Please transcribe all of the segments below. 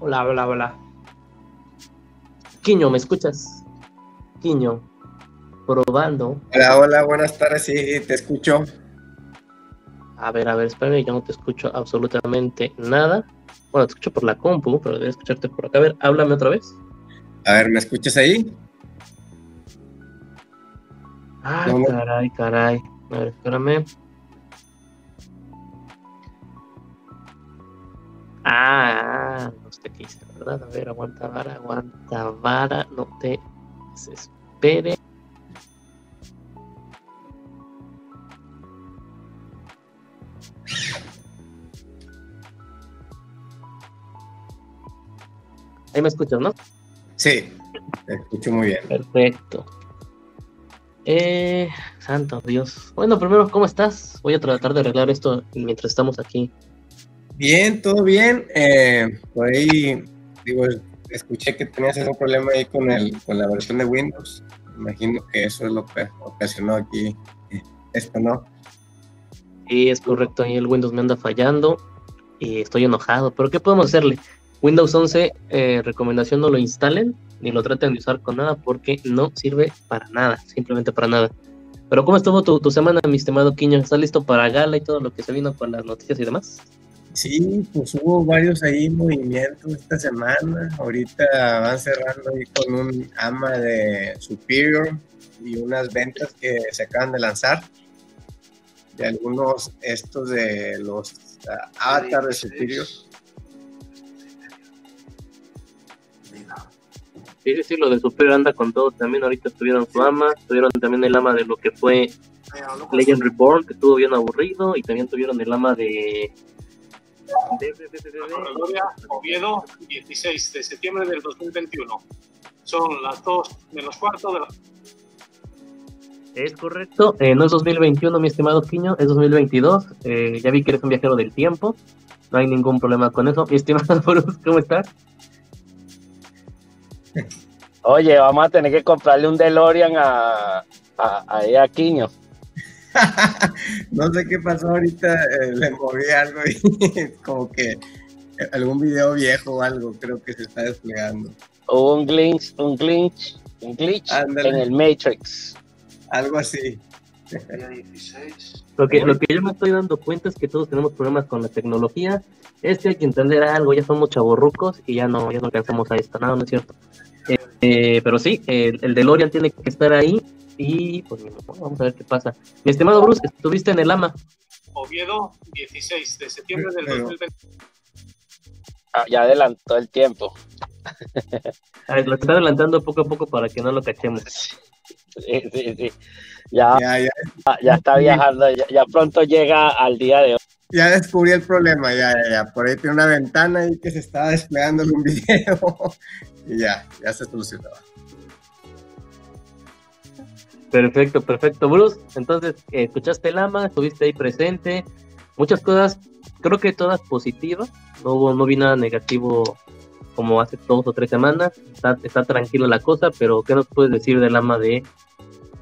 Hola, hola, hola. Quiño, ¿me escuchas? Quiño, probando. Hola, hola, buenas tardes, sí, te escucho. A ver, a ver, espérame, yo no te escucho absolutamente nada. Bueno, te escucho por la compu, pero debe escucharte por acá. A ver, háblame otra vez. A ver, ¿me escuchas ahí? Ay, caray, caray. A ver, espérame. ¿Verdad? A ver, aguanta vara, aguanta vara, no te desesperes. Ahí me escuchas, ¿no? Sí, te escucho muy bien. Perfecto. Eh, santo Dios. Bueno, primero, ¿cómo estás? Voy a tratar de arreglar esto mientras estamos aquí. Bien, todo bien. Eh, por ahí, digo, escuché que tenías algún problema ahí con, el, con la versión de Windows. Imagino que eso es lo que ocasionó aquí esto, ¿no? Sí, es correcto. Ahí el Windows me anda fallando y estoy enojado. Pero ¿qué podemos hacerle? Windows 11, eh, recomendación no lo instalen ni lo traten de usar con nada porque no sirve para nada, simplemente para nada. Pero ¿cómo estuvo tu, tu semana, mi estimado Quiño? ¿Estás listo para Gala y todo lo que se vino con las noticias y demás? Sí, pues hubo varios ahí movimientos esta semana. Ahorita van cerrando ahí con un ama de Superior y unas ventas que se acaban de lanzar. De algunos estos de los uh, Avatar de Superior. Sí, sí, sí, lo de Superior anda con todo. También ahorita tuvieron su ama, tuvieron también el ama de lo que fue Legend Reborn, que estuvo bien aburrido, y también tuvieron el ama de de, de, de, de Oviedo, 16 de septiembre del 2021. Son las 2 menos cuarto de la... Es correcto, eh, no es 2021, mi estimado Quiño, es 2022. Eh, ya vi que eres un viajero del tiempo, no hay ningún problema con eso. Mi estimado Bruce, ¿cómo estás? Oye, vamos a tener que comprarle un DeLorean a, a, a, a Quiño. no sé qué pasó ahorita, eh, le moví algo y como que algún video viejo o algo creo que se está desplegando. Hubo un glitch, un glitch, un glitch Ándale. en el Matrix. Algo así. Lo que, lo que yo me estoy dando cuenta es que todos tenemos problemas con la tecnología. Es que hay que entender algo, ya somos chavorrucos y ya no, ya no alcanzamos a esto, nada, no, no es cierto. Eh, eh, pero sí, el, el DeLorean tiene que estar ahí y pues vamos a ver qué pasa. Mi estimado Bruce, estuviste en el AMA. Oviedo, 16 de septiembre del 2020. Ah, ya adelantó el tiempo. ver, lo está adelantando poco a poco para que no lo cachemos. Sí, sí, sí. Ya, ya, ya. ya está viajando, ya, ya, pronto llega al día de hoy. Ya descubrí el problema, ya, ya, ya. Por ahí tiene una ventana ahí que se estaba desplegando en un video y ya, ya se solucionó. Perfecto, perfecto, Bruce. Entonces, eh, escuchaste el AMA, estuviste ahí presente, muchas cosas, creo que todas positivas, no, hubo, no vi nada negativo como hace dos o tres semanas, está, está tranquila la cosa, pero ¿qué nos puedes decir del AMA de,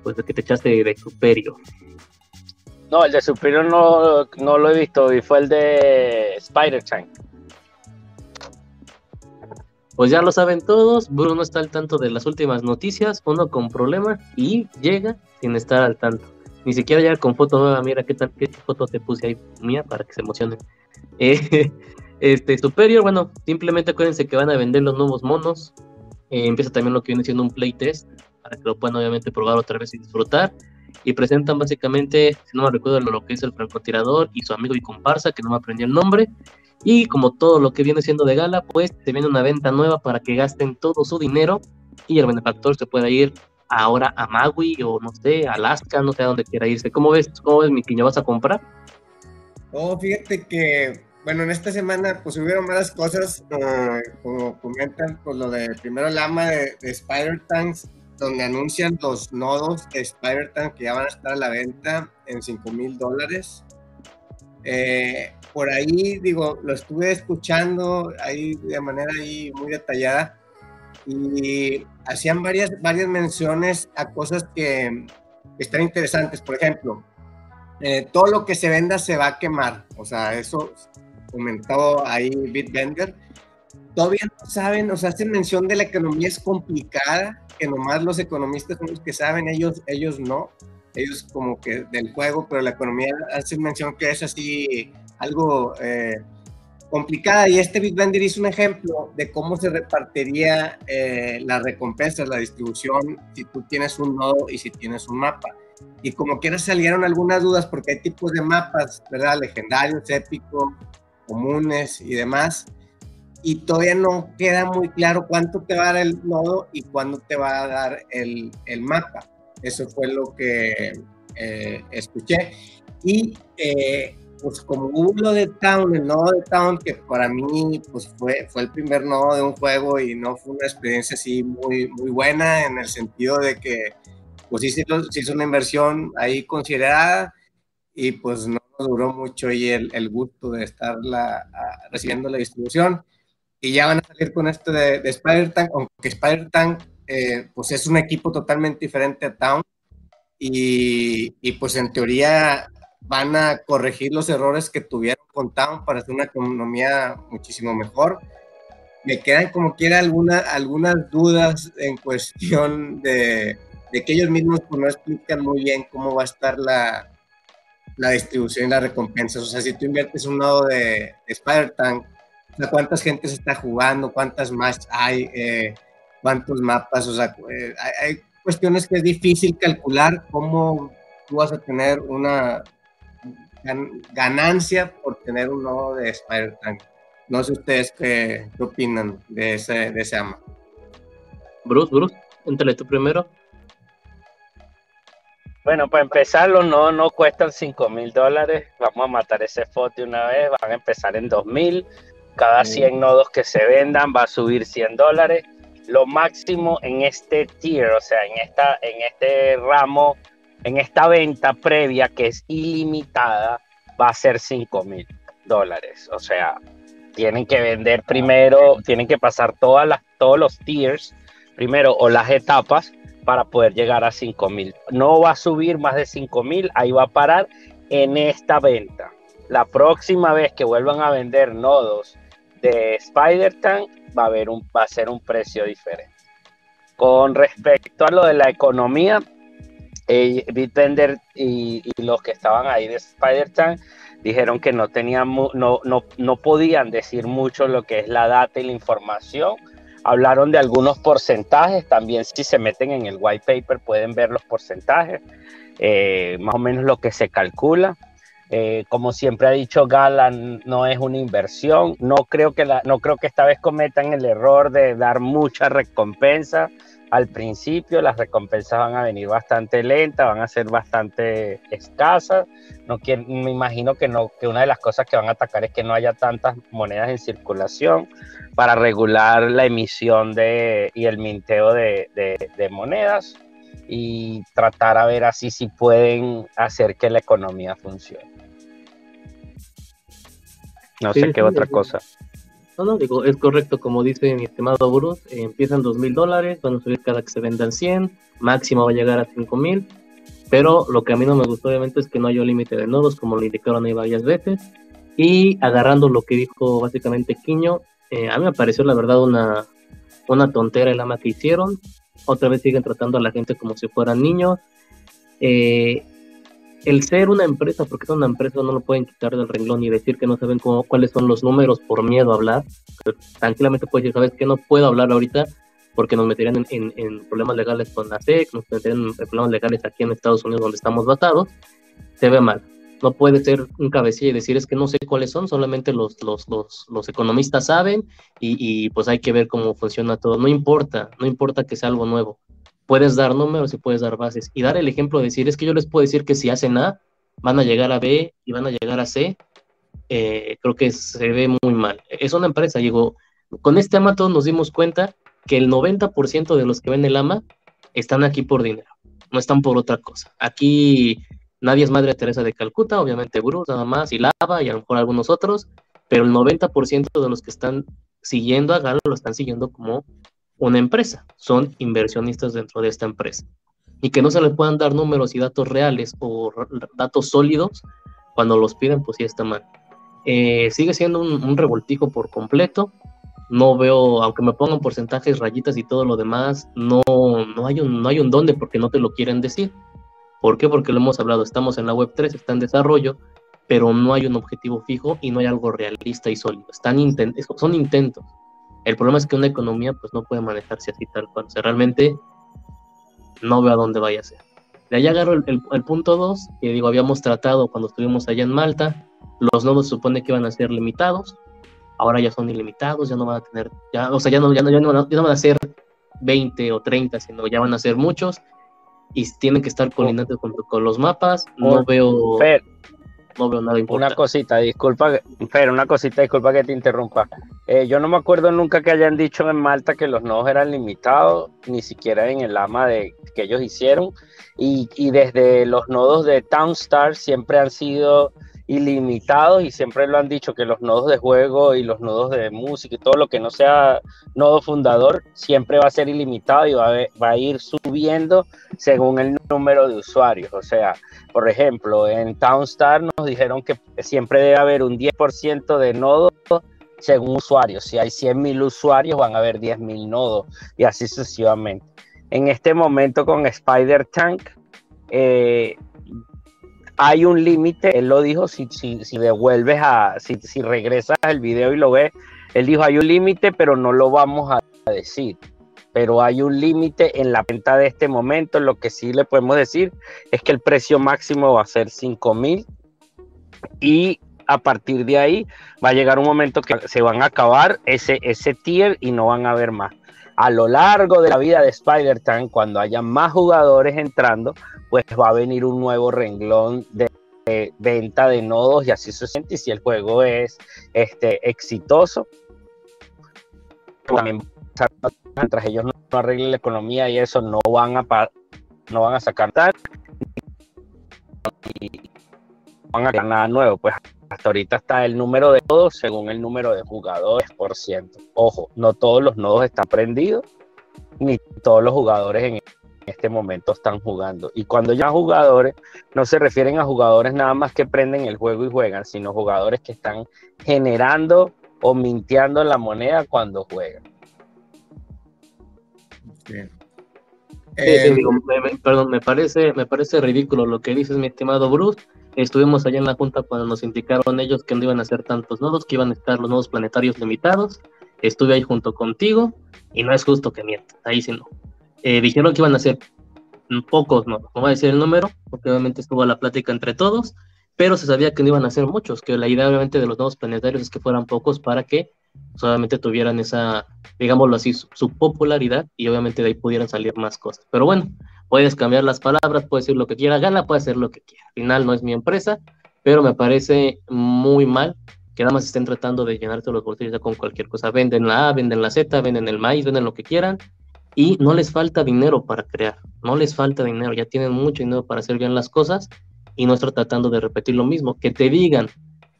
pues, de que te echaste de Superior? No, el de Superior no, no lo he visto, y fue el de Spider-Tank. Pues ya lo saben todos, Bruno está al tanto de las últimas noticias, uno con problemas y llega sin estar al tanto. Ni siquiera llega con foto nueva, mira qué tal, qué foto te puse ahí mía para que se emocionen. Eh, este Superior, bueno, simplemente acuérdense que van a vender los nuevos monos. Eh, empieza también lo que viene siendo un playtest para que lo puedan obviamente probar otra vez y disfrutar. Y presentan básicamente, si no me recuerdo lo que es el francotirador y su amigo y comparsa, que no me aprendí el nombre. Y como todo lo que viene siendo de gala, pues se viene una venta nueva para que gasten todo su dinero y el benefactor se pueda ir ahora a Maui o no sé, Alaska, no sé a dónde quiera irse. ¿Cómo ves, cómo ves mi quiño? ¿Vas a comprar? Oh, fíjate que, bueno, en esta semana pues hubieron varias cosas, uh, como comentan, pues lo de primero el ama de, de Spider Tanks, donde anuncian los nodos de Spider Tank que ya van a estar a la venta en 5 mil dólares. Eh, por ahí, digo, lo estuve escuchando ahí de manera ahí muy detallada y hacían varias, varias menciones a cosas que, están interesantes. Por ejemplo, eh, todo lo que se venda se va a quemar. O sea, eso comentó ahí Bitbender, todavía no saben, o sea, hacen mención de la economía es complicada, que nomás los economistas son los que saben, ellos, ellos no, ellos como que del juego, pero la economía hace mención que es así algo eh, complicada y este Big Bender hizo un ejemplo de cómo se repartiría eh, las recompensas, la distribución, si tú tienes un nodo y si tienes un mapa. Y como quiera salieron algunas dudas porque hay tipos de mapas, ¿verdad? Legendarios, épicos, comunes y demás. Y todavía no queda muy claro cuánto te va a dar el nodo y cuándo te va a dar el, el mapa. Eso fue lo que eh, escuché. Y eh, pues como hubo lo de Town, el nodo de Town, que para mí pues fue, fue el primer nodo de un juego y no fue una experiencia así muy, muy buena en el sentido de que pues sí se hizo una inversión ahí considerada y pues no duró mucho y el, el gusto de estar la, recibiendo la distribución. Y ya van a salir con esto de, de Spider-Tank, aunque Spider-Tank eh, pues es un equipo totalmente diferente a Town y, y, pues en teoría van a corregir los errores que tuvieron con para hacer una economía muchísimo mejor. Me quedan como quiera alguna, algunas dudas en cuestión de, de que ellos mismos pues, no explican muy bien cómo va a estar la, la distribución y las recompensas. O sea, si tú inviertes un nodo de, Spider-Tank, ¿cuántas gente se está jugando? ¿Cuántas más hay? Eh, ¿Cuántos mapas? O sea, eh, hay, cuestiones que es difícil calcular cómo tú vas a tener una ganancia por tener un nodo de Spider-Tank. No sé ustedes qué, opinan de ese, de ese ama. Bruce, Bruce, entrale tú primero. Bueno, para empezar, los nodos no cuestan 5 mil dólares. Vamos a matar ese FOT de una vez. Van a empezar en 2 mil. Cada 100 nodos que se vendan va a subir 100 dólares. Lo máximo en este tier, o sea, en, esta, en este ramo, en esta venta previa que es ilimitada, va a ser 5 mil dólares. O sea, tienen que vender primero, tienen que pasar todas las, todos los tiers primero o las etapas para poder llegar a 5000. No va a subir más de 5000, ahí va a parar en esta venta. La próxima vez que vuelvan a vender nodos de Spider-Tank va a, haber va a ser un precio diferente. Con respecto a lo de la economía, eh, Bitbender y, los que estaban ahí de Spider-Tank dijeron que no, tenían, no, no, no podían decir mucho lo que es la data y la información Hablaron de algunos porcentajes, también si se meten en el white paper pueden ver los porcentajes, eh, más o menos lo que se calcula. Eh, como siempre ha dicho Gala, no es una inversión. No creo, que no creo que esta vez cometan el error de dar mucha recompensa al principio. Las recompensas van a venir bastante lentas, van a ser bastante escasas. No me imagino que, no, que una de las cosas que van a atacar es que no haya tantas monedas en circulación para regular la emisión de, y el minteo de, monedas y tratar a ver así si pueden hacer que la economía funcione. No sé qué otra cosa. No, no, digo, es correcto, como dice mi estimado Bruce, empiezan dos mil dólares, van a subir cada que se vendan 100, máximo va a llegar a cinco mil, pero lo que a mí no me gustó obviamente es que no hay un límite de nodos, como lo indicaron ahí varias veces, y agarrando lo que dijo básicamente Quiño, eh, a mí me pareció la verdad una, una tontera el ama que hicieron. Otra vez siguen tratando a la gente como si fueran niños. Eh, el ser una empresa, porque es una empresa, no lo pueden quitar del renglón y decir que no saben cómo, cuáles son los números por miedo a hablar. tranquilamente puedes decir, ¿sabes qué? No puedo hablar ahorita porque nos meterían en, en, problemas legales con la SEC, nos meterían en problemas legales aquí en Estados Unidos donde estamos basados. Se ve mal no puede ser un cabecilla y decir es que no sé cuáles son, solamente los, los, los, los economistas saben y, y, pues hay que ver cómo funciona todo. No importa, no importa que sea algo nuevo. Puedes dar números y puedes dar bases. Y dar el ejemplo de decir, es que yo les puedo decir que si hacen A, van a llegar a B y van a llegar a C, eh, creo que se ve muy mal. Es una empresa, digo, con este AMA todos nos dimos cuenta que el 90% de los que ven el AMA están aquí por dinero, no están por otra cosa. Aquí Nadie es Madre Teresa de Calcuta, obviamente Bruce nada más, y Lava, y a lo mejor algunos otros, pero el 90% de los que están siguiendo a Galo lo están siguiendo como una empresa, son inversionistas dentro de esta empresa. Y que no se les puedan dar números y datos reales o datos sólidos cuando los piden, pues sí está mal. eh, sigue siendo un, revoltijo por completo. No veo, aunque me pongan porcentajes, rayitas y todo lo demás, no, no, hay un, no hay un dónde porque no te lo quieren decir. ¿Por qué? Porque lo hemos hablado, estamos en la web 3, está en desarrollo, pero no hay un objetivo fijo y no hay algo realista y sólido. Están son intentos. El problema es que una economía pues no puede manejarse así tal cual. O sea, realmente no veo a dónde vaya a ser. De ahí agarro el, punto 2, que digo, habíamos tratado cuando estuvimos allá en Malta. Los nodos se supone que iban a ser limitados. Ahora ya son ilimitados, ya no van a tener, ya, o sea, ya no, ya no, ya no, van, a, ser 20 o 30, sino ya van a ser muchos. Y tienen que estar coordinados con, con los mapas. No veo no veo nada importante. Una cosita, disculpa, pero una cosita, disculpa que te interrumpa. Eh, yo no me acuerdo nunca que hayan dicho en Malta que los nodos eran limitados, ni siquiera en el AMA de, que ellos hicieron. Y, y desde los nodos de Townstar siempre han sido ilimitados y siempre lo han dicho que los nodos de juego y los nodos de música y todo lo que no sea nodo fundador siempre va a ser ilimitado y va a, va a ir subiendo según el número de usuarios. O sea, por ejemplo, en Townstar nos dijeron que siempre debe haber un 10% de nodos según usuarios. Si hay 100.000 usuarios, van a haber 10.000 nodos y así sucesivamente. En este momento con Spider Tank, eh, hay un límite, él lo dijo, si, si, si devuelves a, si, si regresas al video y lo ves, él dijo, hay un límite, pero no lo vamos a decir. Pero hay un límite en la venta de este momento. Lo que sí le podemos decir es que el precio máximo va a ser 5 mil y a partir de ahí va a llegar un momento que se van a acabar ese, ese tier y no van a haber más. A lo largo de la vida de Spider-Tank, cuando haya más jugadores entrando, pues va a venir un nuevo renglón de, venta de nodos y así se siente. Y si el juego es este, exitoso, también mientras ellos no, arreglen la economía y eso, no van a, no van a sacar tal y van a ganar nada nuevo. Pues hasta ahorita está el número de nodos según el número de jugadores por ciento. Ojo, no todos los nodos están prendidos, ni todos los jugadores en este momento están jugando. Y cuando ya jugadores, no se refieren a jugadores nada más que prenden el juego y juegan, sino jugadores que están generando o mintiendo la moneda cuando juegan. Eh, perdón, me parece, me parece ridículo lo que dices, mi estimado Bruce. Estuvimos allá en la junta cuando nos indicaron ellos que no iban a hacer tantos nodos, que iban a estar los nodos planetarios limitados. Estuve ahí junto contigo y no es justo que mientas, ahí sí no. Eh, dijeron que iban a ser pocos, no, no voy a decir el número, porque obviamente estuvo la plática entre todos, pero se sabía que no iban a ser muchos, que la idea obviamente de los nuevos planetarios es que fueran pocos para que solamente tuvieran esa, digámoslo así, su, popularidad y obviamente de ahí pudieran salir más cosas. Pero bueno, puedes cambiar las palabras, puedes decir lo que quiera, gana, puede hacer lo que quiera. Al final no es mi empresa, pero me parece muy mal que nada más estén tratando de llenarte los bolsillos con cualquier cosa. Venden la A, venden la Z, venden el maíz, venden lo que quieran y no les falta dinero para crear, no les falta dinero, ya tienen mucho dinero para hacer bien las cosas y no estar tratando de repetir lo mismo, que te digan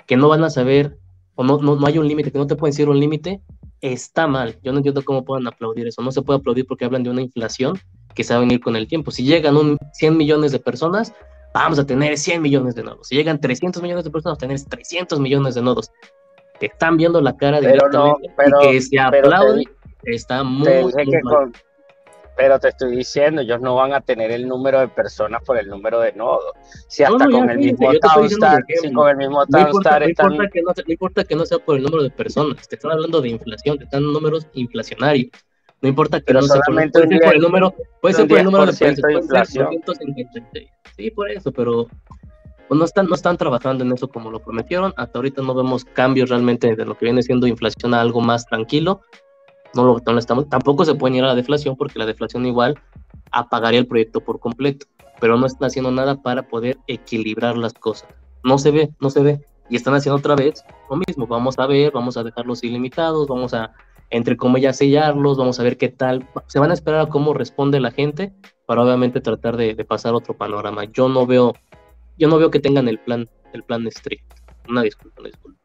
que no van a saber o no, no, no hay un límite, que no te pueden decir un límite, está mal. Yo no entiendo cómo puedan aplaudir eso. No se puede aplaudir porque hablan de una inflación que se va a venir con el tiempo. Si llegan un 100 millones de personas, vamos a tener 100 millones de nodos. Si llegan 300 millones de personas, vamos a tener 300 millones de nodos. Que están viendo la cara de no, que se aplaude, está muy, pero te estoy diciendo, ellos no van a tener el número de personas por el número de nodos. Si hasta con, el mismo Townstar, si con el mismo Townstar no están... Importa que no, no, importa que no sea por el número de personas, te están hablando de inflación, te están números inflacionarios. No importa que no sea por, el número, puede ser por el número de personas, Sí, por eso, pero pues, no están, no están trabajando en eso como lo prometieron. Hasta ahorita no vemos cambios realmente de lo que viene siendo inflación a algo más tranquilo no lo, estamos, tampoco se puede ir a la deflación porque la deflación igual apagaría el proyecto por completo, pero no están haciendo nada para poder equilibrar las cosas. No se ve, no se ve. Y están haciendo otra vez lo mismo. Vamos a ver, vamos a dejarlos ilimitados, vamos a, entre comillas, sellarlos, vamos a ver qué tal. Se van a esperar a cómo responde la gente para obviamente tratar de, pasar otro panorama. Yo no veo, yo no veo que tengan el plan, el plan estricto. Una disculpa, una disculpa.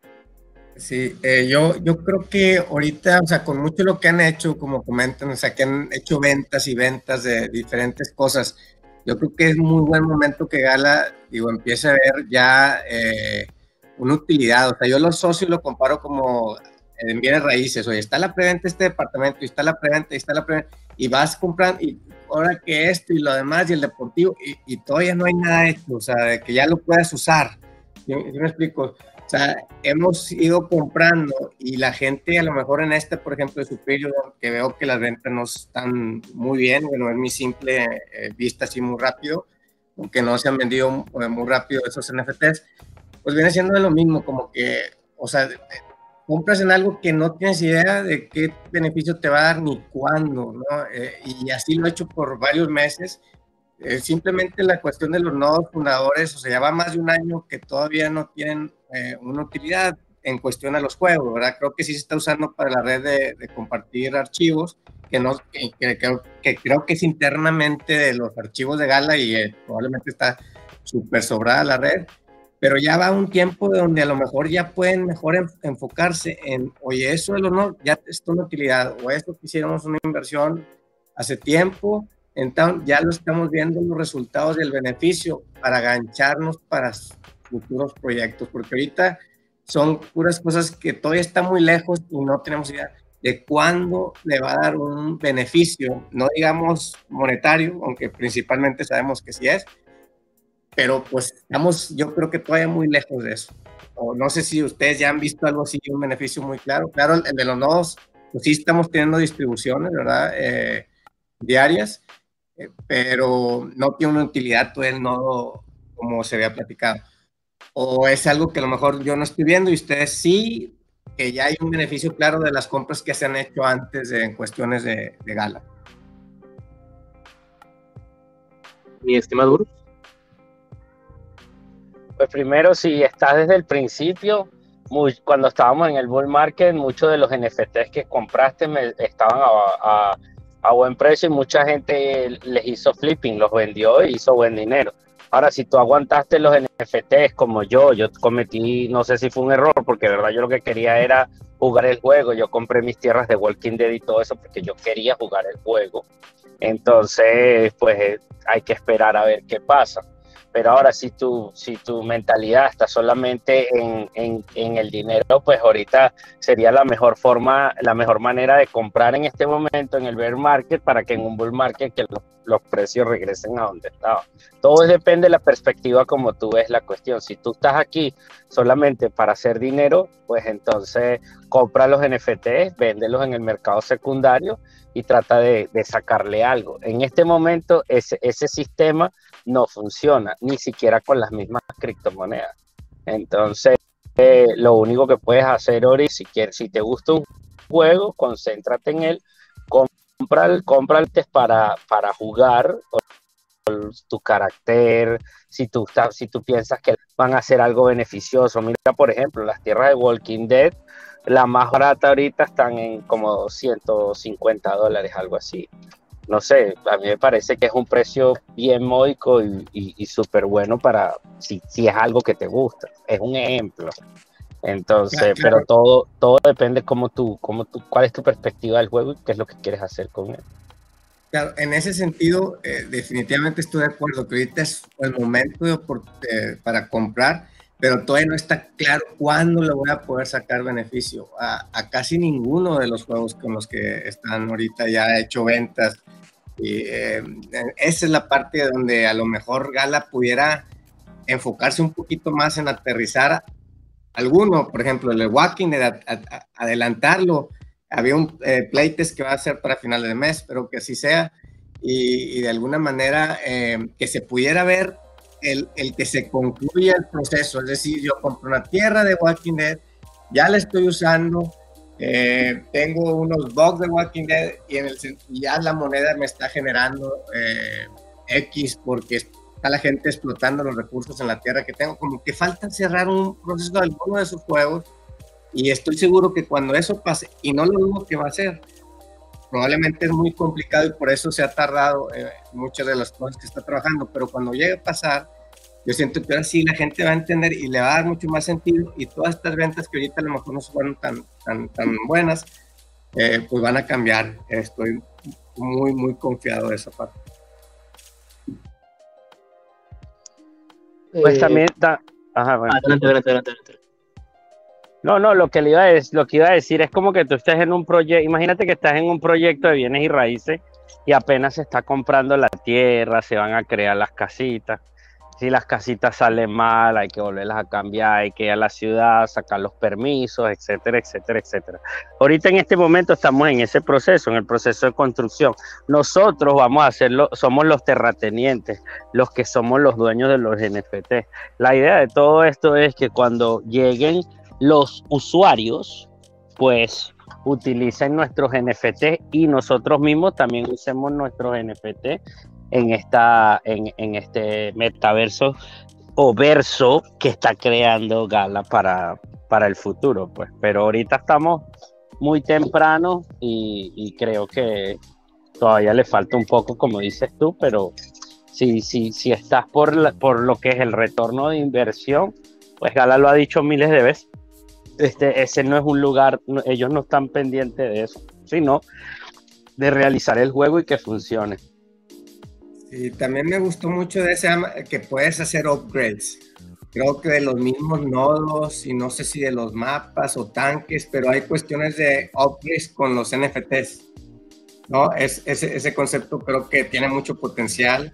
Sí, eh, yo, yo creo que ahorita, o sea, con mucho lo que han hecho, como comentan, o sea, que han hecho ventas y ventas de diferentes cosas, yo creo que es muy buen momento que Gala, digo, empiece a ver ya eh, una utilidad. O sea, yo los socios lo comparo como en bienes raíces. Oye, está la preventa este departamento, y está la preventa, y está la preventa, y vas comprando, y ahora que esto y lo demás, y el deportivo, y, todavía no hay nada hecho, o sea, de que ya lo puedas usar. Yo, me explico. O sea, hemos ido comprando y la gente a lo mejor en este, por ejemplo, de Superior, que veo que las ventas no están muy bien, bueno, es mi simple eh, vista así muy rápido, aunque no se han vendido eh, muy rápido esos NFTs, pues viene siendo lo mismo, como que, o sea, compras en algo que no tienes idea de qué beneficio te va a dar ni cuándo, ¿no? Eh, y así lo he hecho por varios meses. Eh, simplemente la cuestión de los nodos fundadores, o sea, ya va más de un año que todavía no tienen eh, una utilidad en cuestión a los juegos, ¿verdad? Creo que sí se está usando para la red de, compartir archivos, que, no, que, que, creo que es internamente de los archivos de Gala y probablemente está súper sobrada la red, pero ya va un tiempo de donde a lo mejor ya pueden mejor enfocarse en, oye, eso del honor ya es una utilidad, o esto que hiciéramos una inversión hace tiempo, entonces ya lo estamos viendo los resultados del beneficio para agancharnos para futuros proyectos, porque ahorita son puras cosas que todavía están muy lejos y no tenemos idea de cuándo le va a dar un beneficio, no digamos monetario, aunque principalmente sabemos que sí es, pero pues estamos, yo creo que todavía muy lejos de eso. O no sé si ustedes ya han visto algo así, un beneficio muy claro. Claro, el de los nodos, pues sí estamos teniendo distribuciones, ¿verdad? Eh, diarias, eh, pero no tiene una utilidad todo el nodo como se había platicado. O es algo que a lo mejor yo no estoy viendo y ustedes sí, que ya hay un beneficio claro de las compras que se han hecho antes en cuestiones de, de gala. Mi estimado Bruce. Pues primero, si estás desde el principio, cuando estábamos en el bull market, muchos de los NFTs que compraste me, estaban a, buen precio y mucha gente les hizo flipping, los vendió y hizo buen dinero. Ahora, si tú aguantaste los NFTs como yo, yo cometí, no sé si fue un error, porque de verdad yo lo que quería era jugar el juego. Yo compré mis tierras de Walking Dead y todo eso porque yo quería jugar el juego. Entonces, pues hay que esperar a ver qué pasa. Pero ahora si tu, si tu mentalidad está solamente en, en, el dinero, pues ahorita sería la mejor forma, la mejor manera de comprar en este momento en el bear market para que en un bull market que los, los precios regresen a donde estaban. Todo depende de la perspectiva como tú ves la cuestión. Si tú estás aquí solamente para hacer dinero, pues entonces compra los NFTs, véndelos en el mercado secundario y trata de, sacarle algo. En este momento ese, sistema no funciona, ni siquiera con las mismas criptomonedas. Entonces, eh, lo único que puedes hacer, Ori, si, quieres, si te gusta un juego, concéntrate en él, compra para, para jugar tu carácter, si tú, si tú piensas que van a hacer algo beneficioso. Mira, por ejemplo, las tierras de Walking Dead, la más barata ahorita están en como 150 dólares, algo así no sé, a mí me parece que es un precio bien módico y, súper bueno para si, si es algo que te gusta. Es un ejemplo. Entonces, pero todo, todo depende cómo tú, cómo tú, cuál es tu perspectiva del juego y qué es lo que quieres hacer con él. Claro, en ese sentido, eh, definitivamente estoy de acuerdo que ahorita es el momento de, para comprar, pero todavía no está claro cuándo le voy a poder sacar beneficio. A, a, casi ninguno de los juegos con los que están ahorita ya hecho ventas y eh, esa es la parte donde a lo mejor Gala pudiera enfocarse un poquito más en aterrizar alguno, por ejemplo, el de adelantarlo. Había un eh, playtest que va a ser para finales de mes, pero que así sea. Y, de alguna manera eh, que se pudiera ver el, que se concluya el proceso. Es decir, yo compro una tierra de Walking Dead, ya la estoy usando, eh, tengo unos bugs de Walking Dead y, ya la moneda me está generando eh, X porque está la gente explotando los recursos en la tierra que tengo. Como que falta cerrar un proceso de alguno de esos juegos y estoy seguro que cuando eso pase, y no lo dudo que va a ser, probablemente es muy complicado y por eso se ha tardado eh, muchas de las cosas que está trabajando, pero cuando llegue a pasar, yo siento que ahora sí la gente va a entender y le va a dar mucho más sentido y todas estas ventas que ahorita a lo mejor no fueron tan, tan, tan buenas, eh, pues van a cambiar. Estoy muy, muy confiado de esa parte. Pues también está... Ajá, bueno. Adelante, adelante, adelante, No, no, lo que, le iba a decir, lo que iba a decir es como que tú estés en un proyecto, imagínate que estás en un proyecto de bienes y raíces y apenas se está comprando la tierra, se van a crear las casitas. Si las casitas salen mal, hay que volverlas a cambiar, hay que ir a la ciudad, sacar los permisos, etcétera, etcétera, etcétera. Ahorita en este momento estamos en ese proceso, en el proceso de construcción. Nosotros vamos a hacerlo, somos los terratenientes, los que somos los dueños de los NFT. La idea de todo esto es que cuando lleguen los usuarios, pues utilicen nuestros NFT y nosotros mismos también usemos nuestros NFT en, esta, en, en este metaverso o verso que está creando Gala para, para el futuro. Pues. Pero ahorita estamos muy temprano y, creo que todavía le falta un poco, como dices tú, pero si, si, si estás por, por lo que es el retorno de inversión, pues Gala lo ha dicho miles de veces. Este, ese no es un lugar, ellos no están pendientes de eso, sino de realizar el juego y que funcione. Y también me gustó mucho de ese que puedes hacer upgrades. Creo que de los mismos nodos y no sé si de los mapas o tanques, pero hay cuestiones de upgrades con los NFTs. ¿no? Es, ese, ese concepto creo que tiene mucho potencial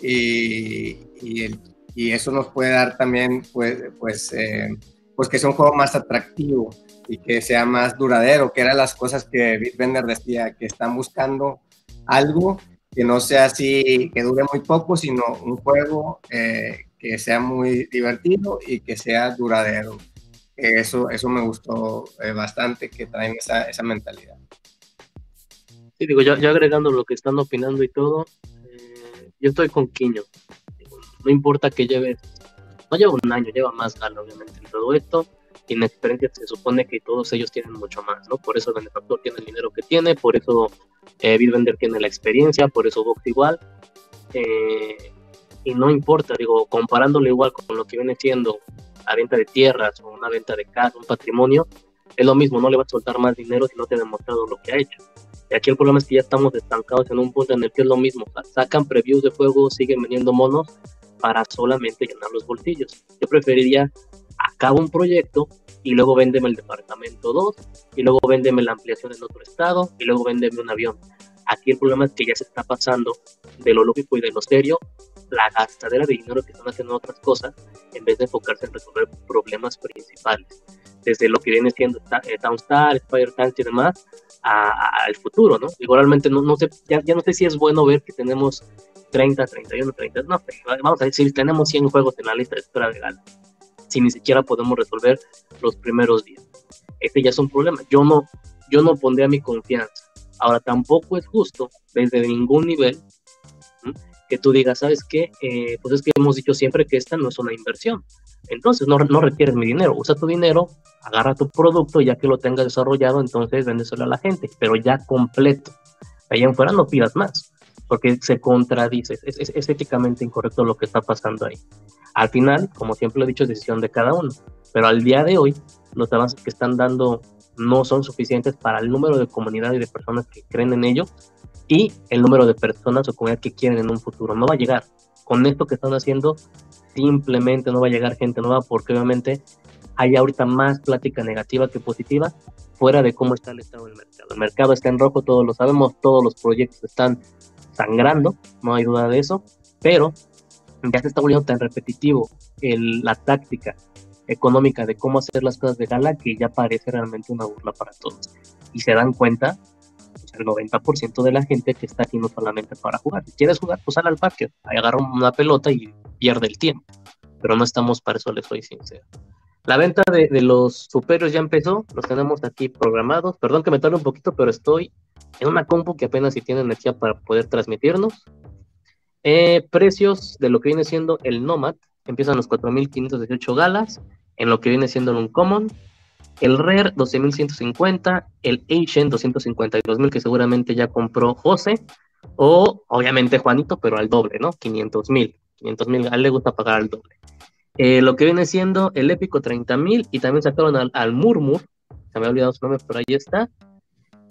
y, y, el, y eso nos puede dar también pues, pues, eh, pues que sea un juego más atractivo y que sea más duradero, que eran las cosas que Bitbender decía, que están buscando algo que no sea así, que dure muy poco, sino un juego eh, que sea muy divertido y que sea duradero. Eso, eso me gustó eh, bastante, que traen esa, esa mentalidad. Sí, digo, ya, ya, agregando lo que están opinando y todo, eh, yo estoy con Quiño. No importa que lleve, no lleva un año, lleva más galo, obviamente, en todo esto. Y en experiencia se supone que todos ellos tienen mucho más, ¿no? Por eso el benefactor tiene el dinero que tiene, por eso eh, Bitbender tiene la experiencia, por eso Vox igual. Eh, y no importa, digo, comparándolo igual con lo que viene siendo la venta de tierras o una venta de casa, un patrimonio, es lo mismo, no le va a soltar más dinero si no te ha demostrado lo que ha hecho. Y aquí el problema es que ya estamos estancados en un punto en el que es lo mismo, sacan previews de juego, siguen vendiendo monos para solamente llenar los bolsillos. Yo preferiría acabo un proyecto y luego véndeme el departamento 2 y luego véndeme la ampliación en otro estado y luego véndeme un avión. Aquí el problema es que ya se está pasando de lo lógico y de lo serio la gastadera de dinero que están haciendo otras cosas en vez de enfocarse en resolver problemas principales. Desde lo que viene siendo eh, Townstar, Spider Tanks y demás, al futuro, ¿no? Igualmente, no, no sé, ya, ya, no sé si es bueno ver que tenemos 30, 31, 30, no, vamos a decir, tenemos 100 juegos en la lista de espera de Gala si ni siquiera podemos resolver los primeros días. Este ya es un problema. Yo no, yo no pondría mi confianza. Ahora, tampoco es justo desde ningún nivel que tú digas, ¿sabes qué? Eh, pues es que hemos dicho siempre que esta no es una inversión. Entonces, no, no requieres mi dinero. Usa tu dinero, agarra tu producto, ya que lo tengas desarrollado, entonces véndeselo a la gente, pero ya completo. Allá en fuera no pidas más, porque se contradice. Es, es, éticamente incorrecto lo que está pasando ahí. Al final, como siempre he dicho, es decisión de cada uno. Pero al día de hoy, los avances que están dando no son suficientes para el número de comunidad y de personas que creen en ello y el número de personas o comunidad que quieren en un futuro. No va a llegar. Con esto que están haciendo, simplemente no va a llegar gente nueva porque obviamente hay ahorita más plática negativa que positiva fuera de cómo está el estado del mercado. El mercado está en rojo, todos lo sabemos, todos los proyectos están sangrando, no hay duda de eso, pero ya se está volviendo tan repetitivo el, la táctica económica de cómo hacer las cosas de gala que ya parece realmente una burla para todos. Y se dan cuenta, pues, el 90% de la gente que está aquí no solamente para jugar. Si quieres jugar, pues sal al parque, ahí agarra una pelota y pierde el tiempo. Pero no estamos para eso, les soy sincero. La venta de, los superiores ya empezó, los tenemos aquí programados. Perdón que me tarde un poquito, pero estoy en una compu que apenas si tiene energía para poder transmitirnos. Eh, precios de lo que viene siendo el Nomad, empiezan los 4.518 galas, en lo que viene siendo el Uncommon, el Rare 12.150, el Ancient 252.000 que seguramente ya compró José, o obviamente Juanito, pero al doble, ¿no? 500.000, 500.000, a él le gusta pagar al doble. Eh, lo que viene siendo el Épico 30.000 y también sacaron al, Murmur, se me ha olvidado su nombre, pero ahí está,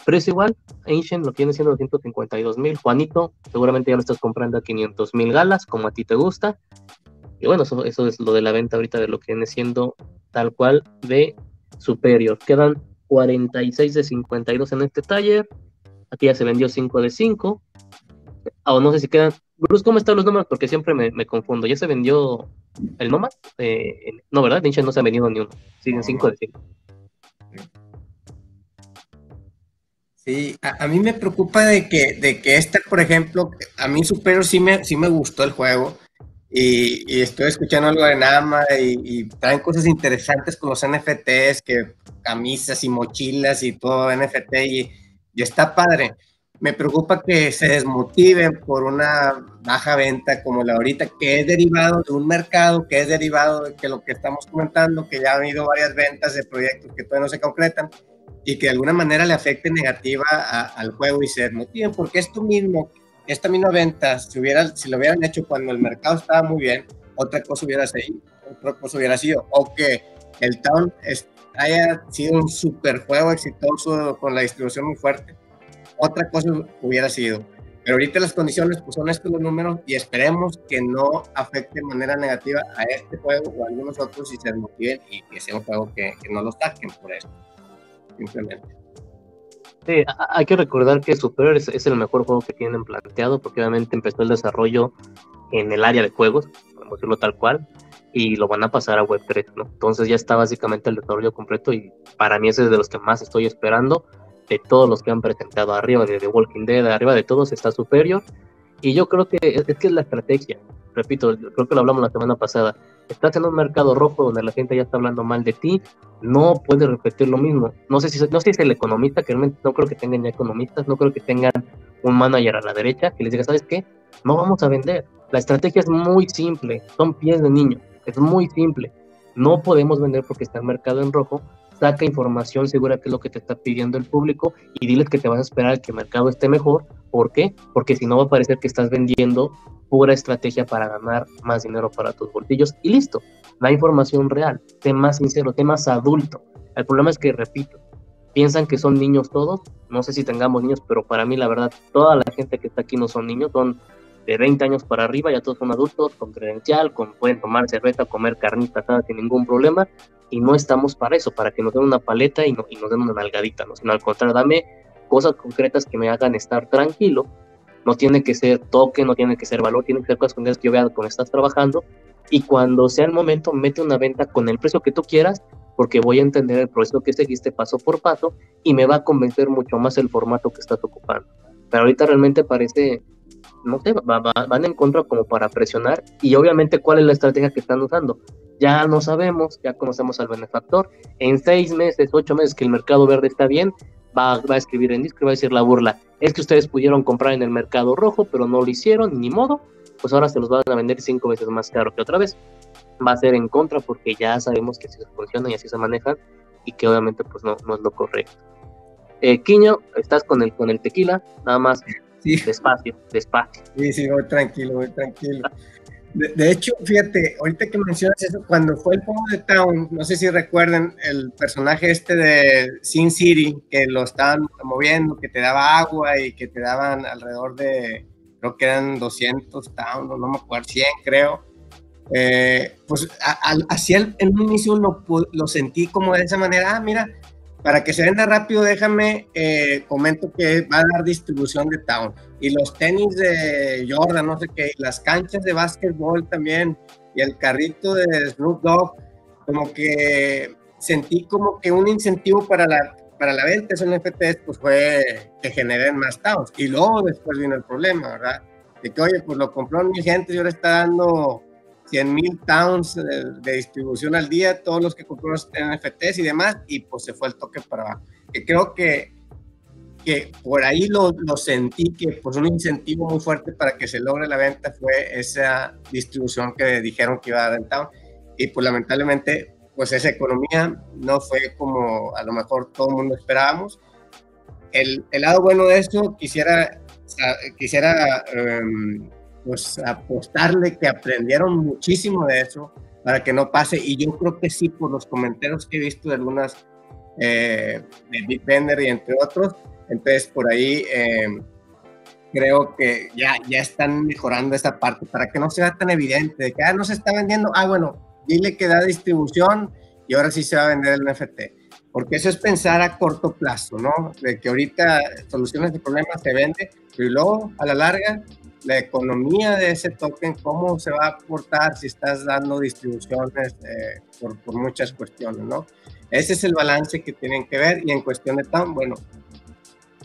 Precio igual, Ancient lo tiene siendo 252 mil. Juanito, seguramente ya lo estás comprando a 500 mil galas, como a ti te gusta. Y bueno, eso, es lo de la venta ahorita de lo que viene siendo tal cual de superior. Quedan 46 de 52 en este taller. Aquí ya se vendió 5 de 5. O no sé si quedan. Bruce, ¿cómo están los números? Porque siempre me, confundo. ¿Ya se vendió el Nomad? Eh, no, ¿verdad? Ninja no se ha vendido ni uno. Siguen 5 de 5. Sí, a, mí me preocupa de que, de que este, por ejemplo, a mí Superior sí me, sí me gustó el juego y, estoy escuchando algo de Nama y, y, traen cosas interesantes con los NFTs, que camisas y mochilas y todo NFT y, y está padre. Me preocupa que se desmotiven por una baja venta como la ahorita, que es derivado de un mercado, que es derivado de que lo que estamos comentando, que ya ha habido varias ventas de proyectos que todavía no se concretan y que de alguna manera le afecte negativa al juego y se desmotiven, porque esto mismo esta misma venta, si, hubiera, si lo hubieran hecho cuando el mercado estaba muy bien, otra cosa hubiera sido, otra cosa hubiera sido, o que el Town haya sido un super juego exitoso con la distribución muy fuerte, otra cosa hubiera sido. Pero ahorita las condiciones pues son estos los números y esperemos que no afecte de manera negativa a este juego o a algunos otros y se desmotiven y que sea un juego que, que no lo saquen por eso, simplemente. Sí, hay que recordar que Superior es, el mejor juego que tienen planteado, porque obviamente empezó el desarrollo en el área de juegos, podemos decirlo tal cual, y lo van a pasar a Web3, ¿no? Entonces ya está básicamente el desarrollo completo y para mí ese es de los que más estoy esperando, de todos los que han presentado arriba, de The Walking Dead, arriba de todos está Superior, y yo creo que es, que es la estrategia, repito, creo que lo hablamos la semana pasada, estás en un mercado rojo donde la gente ya está hablando mal de ti, no puedes repetir lo mismo. No sé si, no sé si es el economista, que realmente no creo que tengan ya economistas, no creo que tengan un manager a la derecha que les diga, ¿sabes qué? No vamos a vender. La estrategia es muy simple, son pies de niño, es muy simple. No podemos vender porque está el mercado en rojo. Saca información segura que es lo que te está pidiendo el público y diles que te vas a esperar que el mercado esté mejor. ¿Por qué? Porque si no va a parecer que estás vendiendo pura estrategia para ganar más dinero para tus bolsillos y listo. La información real, sé más sincero, sé más adulto. El problema es que, repito, piensan que son niños todos. No sé si tengamos niños, pero para mí, la verdad, toda la gente que está aquí no son niños, son de 20 años para arriba, ya todos son adultos, con credencial, con, pueden tomar cerveza, comer carnita sin ningún problema, y no estamos para eso, para que nos den una paleta y, y nos den una nalgadita, ¿no? sino al contrario, dame cosas concretas que me hagan estar tranquilo no tiene que ser toque, no tiene que ser valor, tiene que ser cosas con las que yo vea con estás trabajando. Y cuando sea el momento, mete una venta con el precio que tú quieras, porque voy a entender el proceso que seguiste paso por paso y me va a convencer mucho más el formato que estás ocupando. Pero ahorita realmente parece, no sé, van en contra como para presionar y obviamente cuál es la estrategia que están usando. Ya no sabemos, ya conocemos al benefactor. En seis meses, ocho meses que el mercado verde está bien, va, va a escribir en disco y va a decir la burla es que ustedes pudieron comprar en el mercado rojo, pero no lo hicieron, ni modo, pues ahora se los van a vender cinco veces más caro que otra vez. Va a ser en contra porque ya sabemos que así se funciona y así se manejan y que obviamente pues no, no es lo correcto. Eh, Quiño, estás con el, con el tequila, nada más despacio, despacio. Sí, sí, voy tranquilo, voy tranquilo. De, hecho, fíjate, ahorita que mencionas eso, cuando fue el juego de Town, no sé si recuerden el personaje este de Sin City, que lo estaban moviendo, que te daba agua y que te daban alrededor de, creo que eran 200 Town, no, me acuerdo, 100 creo. Eh, pues así en un inicio lo, lo sentí como de esa manera, ah, mira, para que se venda rápido, déjame, eh, comento que va a dar distribución de Town. Y los tenis de Jordan, no sé qué, las canchas de básquetbol también, y el carrito de Snoop Dogg, como que sentí como que un incentivo para la, para la venta de NFTs, pues fue que generen más Towns. Y luego después vino el problema, ¿verdad? De que, oye, pues lo compró mi gente y ahora está dando 100 mil towns de, distribución al día, todos los que compraron NFTs y demás, y pues se fue el toque para abajo. Que creo que, que por ahí lo, lo, sentí que pues un incentivo muy fuerte para que se logre la venta fue esa distribución que dijeron que iba a dar en town, y pues lamentablemente pues esa economía no fue como a lo mejor todo el mundo esperábamos. El, el lado bueno de eso quisiera, quisiera um, pues apostarle que aprendieron muchísimo de eso para que no pase. Y yo creo que sí, por los comentarios que he visto de algunas, eh, de Bitbender y entre otros, entonces por ahí eh, creo que ya, ya están mejorando esa parte para que no sea tan evidente de que ah, no se está vendiendo. Ah, bueno, dile que da distribución y ahora sí se va a vender el NFT. porque eso es pensar a corto plazo, ¿no? De que ahorita soluciones de problemas se vende, pero luego a la larga la economía de ese token, cómo se va a aportar si estás dando distribuciones eh, por, por, muchas cuestiones, ¿no? Ese es el balance que tienen que ver y en cuestión de TAM, bueno,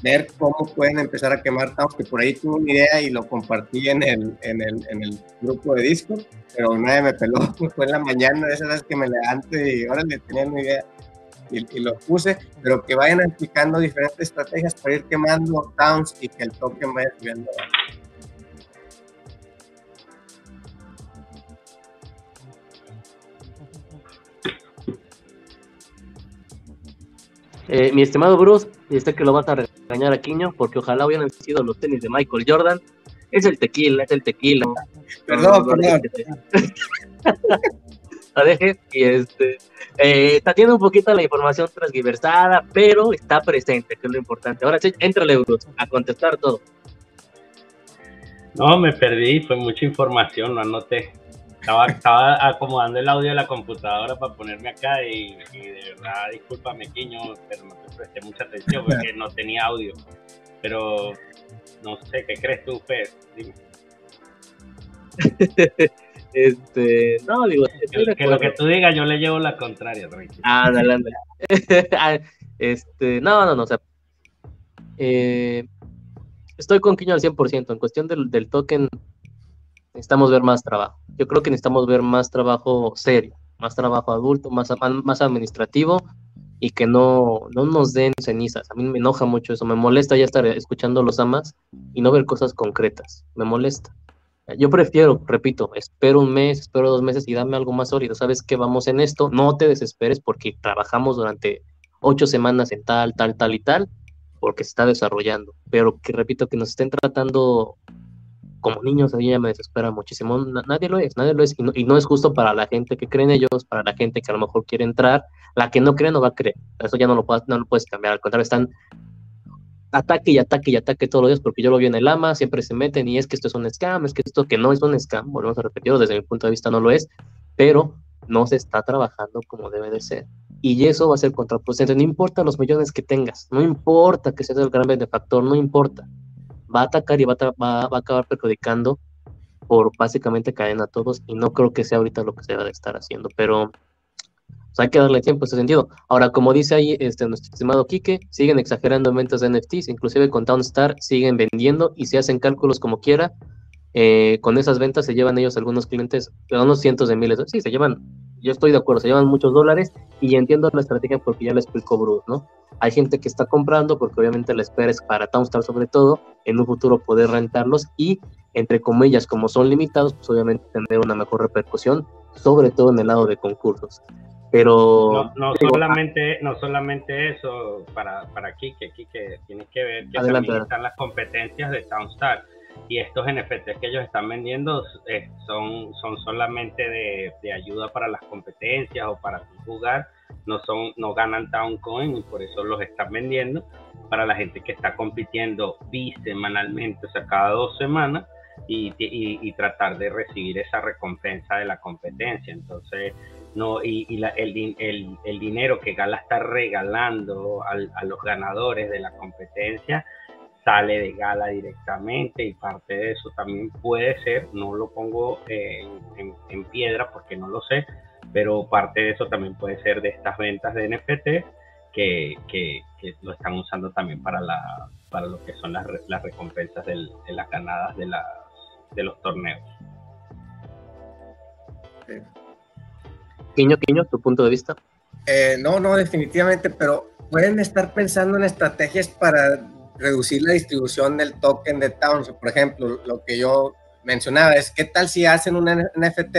ver cómo pueden empezar a quemar TAM, que por ahí tuve una idea y lo compartí en el, en el, en el grupo de Discord, pero nadie me peló, fue en la mañana, esas veces que me levanté y ahora le tenía una idea y, lo puse, pero que vayan aplicando diferentes estrategias para ir quemando towns y que el token vaya subiendo. Eh, mi estimado Bruce, y este que lo vas a regañar a Quiño, porque ojalá hubieran sido los tenis de Michael Jordan. Es el tequila, es el tequila. Perdón, perdón. la deje y este eh, está teniendo un poquito la información transgiversada, pero está presente, que es lo importante. Ahora sí, entrale, Bruce, a contestar todo. No, me perdí, fue mucha información, no anoté. Estaba, estaba, acomodando el audio de la computadora para ponerme acá y, de verdad, discúlpame, Quiño, pero no te presté mucha atención porque no tenía audio. Pero no sé, ¿qué crees tú, Fer? Dime. este, no, digo, que, lo que tú digas yo le llevo la contraria, Ah, adelante. Este, no, no, no, o sea, eh, estoy con Quiño al 100%. En cuestión del, del token, necesitamos ver más trabajo. Yo creo que necesitamos ver más trabajo serio, más trabajo adulto, más, más administrativo y que no, no nos den cenizas. A mí me enoja mucho eso, me molesta ya estar escuchando los amas y no ver cosas concretas, me molesta. Yo prefiero, repito, espero un mes, espero dos meses y dame algo más sólido. Sabes que vamos en esto, no te desesperes porque trabajamos durante ocho semanas en tal, tal, tal y tal, porque se está desarrollando. Pero que repito, que nos estén tratando como niños, a mí ya me desespera muchísimo. Nadie lo es, nadie lo es. Y no, es justo para la gente que cree en ellos, para la gente que a lo mejor quiere entrar. La que no cree no va a creer. Eso ya no lo, puedes, no lo puedes cambiar. Al contrario, están ataque y ataque y ataque todos los días porque yo lo vi en el AMA, siempre se meten y es que esto es un scam, es que esto que no es un scam, volvemos a repetirlo, desde mi punto de vista no lo es, pero no se está trabajando como debe de ser. Y eso va a ser contraproducente, no importa los millones que tengas, no importa que seas el gran benefactor, no importa va a atacar y va a, va, a acabar perjudicando por básicamente caer a todos y no creo que sea ahorita lo que se debe de estar haciendo, pero pues, hay que darle tiempo en ese sentido. Ahora, como dice ahí este, nuestro estimado Quique, siguen exagerando en ventas de NFTs, inclusive con Townstar siguen vendiendo y se hacen cálculos como quiera. Eh, con esas ventas se llevan ellos algunos clientes, unos cientos de miles, sí, se llevan yo estoy de acuerdo, se llevan muchos dólares y entiendo la estrategia porque ya le explicó Bruce, ¿no? Hay gente que está comprando porque obviamente la espera es para Townstar sobre todo, en un futuro poder rentarlos y entre comillas, como son limitados, pues obviamente tener una mejor repercusión, sobre todo en el lado de concursos. Pero no, solamente no solamente eso para para aquí que aquí que tiene que ver que también están las competencias de Townstar y estos NFTs que ellos están vendiendo eh, son, son solamente de, de, ayuda para las competencias o para jugar, no, son, no ganan Towncoin y por eso los están vendiendo para la gente que está compitiendo bisemanalmente, o sea, cada dos semanas y, y, tratar de recibir esa recompensa de la competencia. Entonces, no, y, el, el, dinero que Gala está regalando al, a los ganadores de la competencia sale de gala directamente y parte de eso también puede ser, no lo pongo en, en, piedra porque no lo sé, pero parte de eso también puede ser de estas ventas de NFT que, que, lo están usando también para, la, para lo que son las, las recompensas del, de las ganadas de, las, de los torneos. Quiño, Quiño, tu punto de vista. Eh, no, no, definitivamente, pero pueden estar pensando en estrategias para reducir la distribución del token de Towns. Por ejemplo, lo que yo mencionaba es, ¿qué tal si hacen un NFT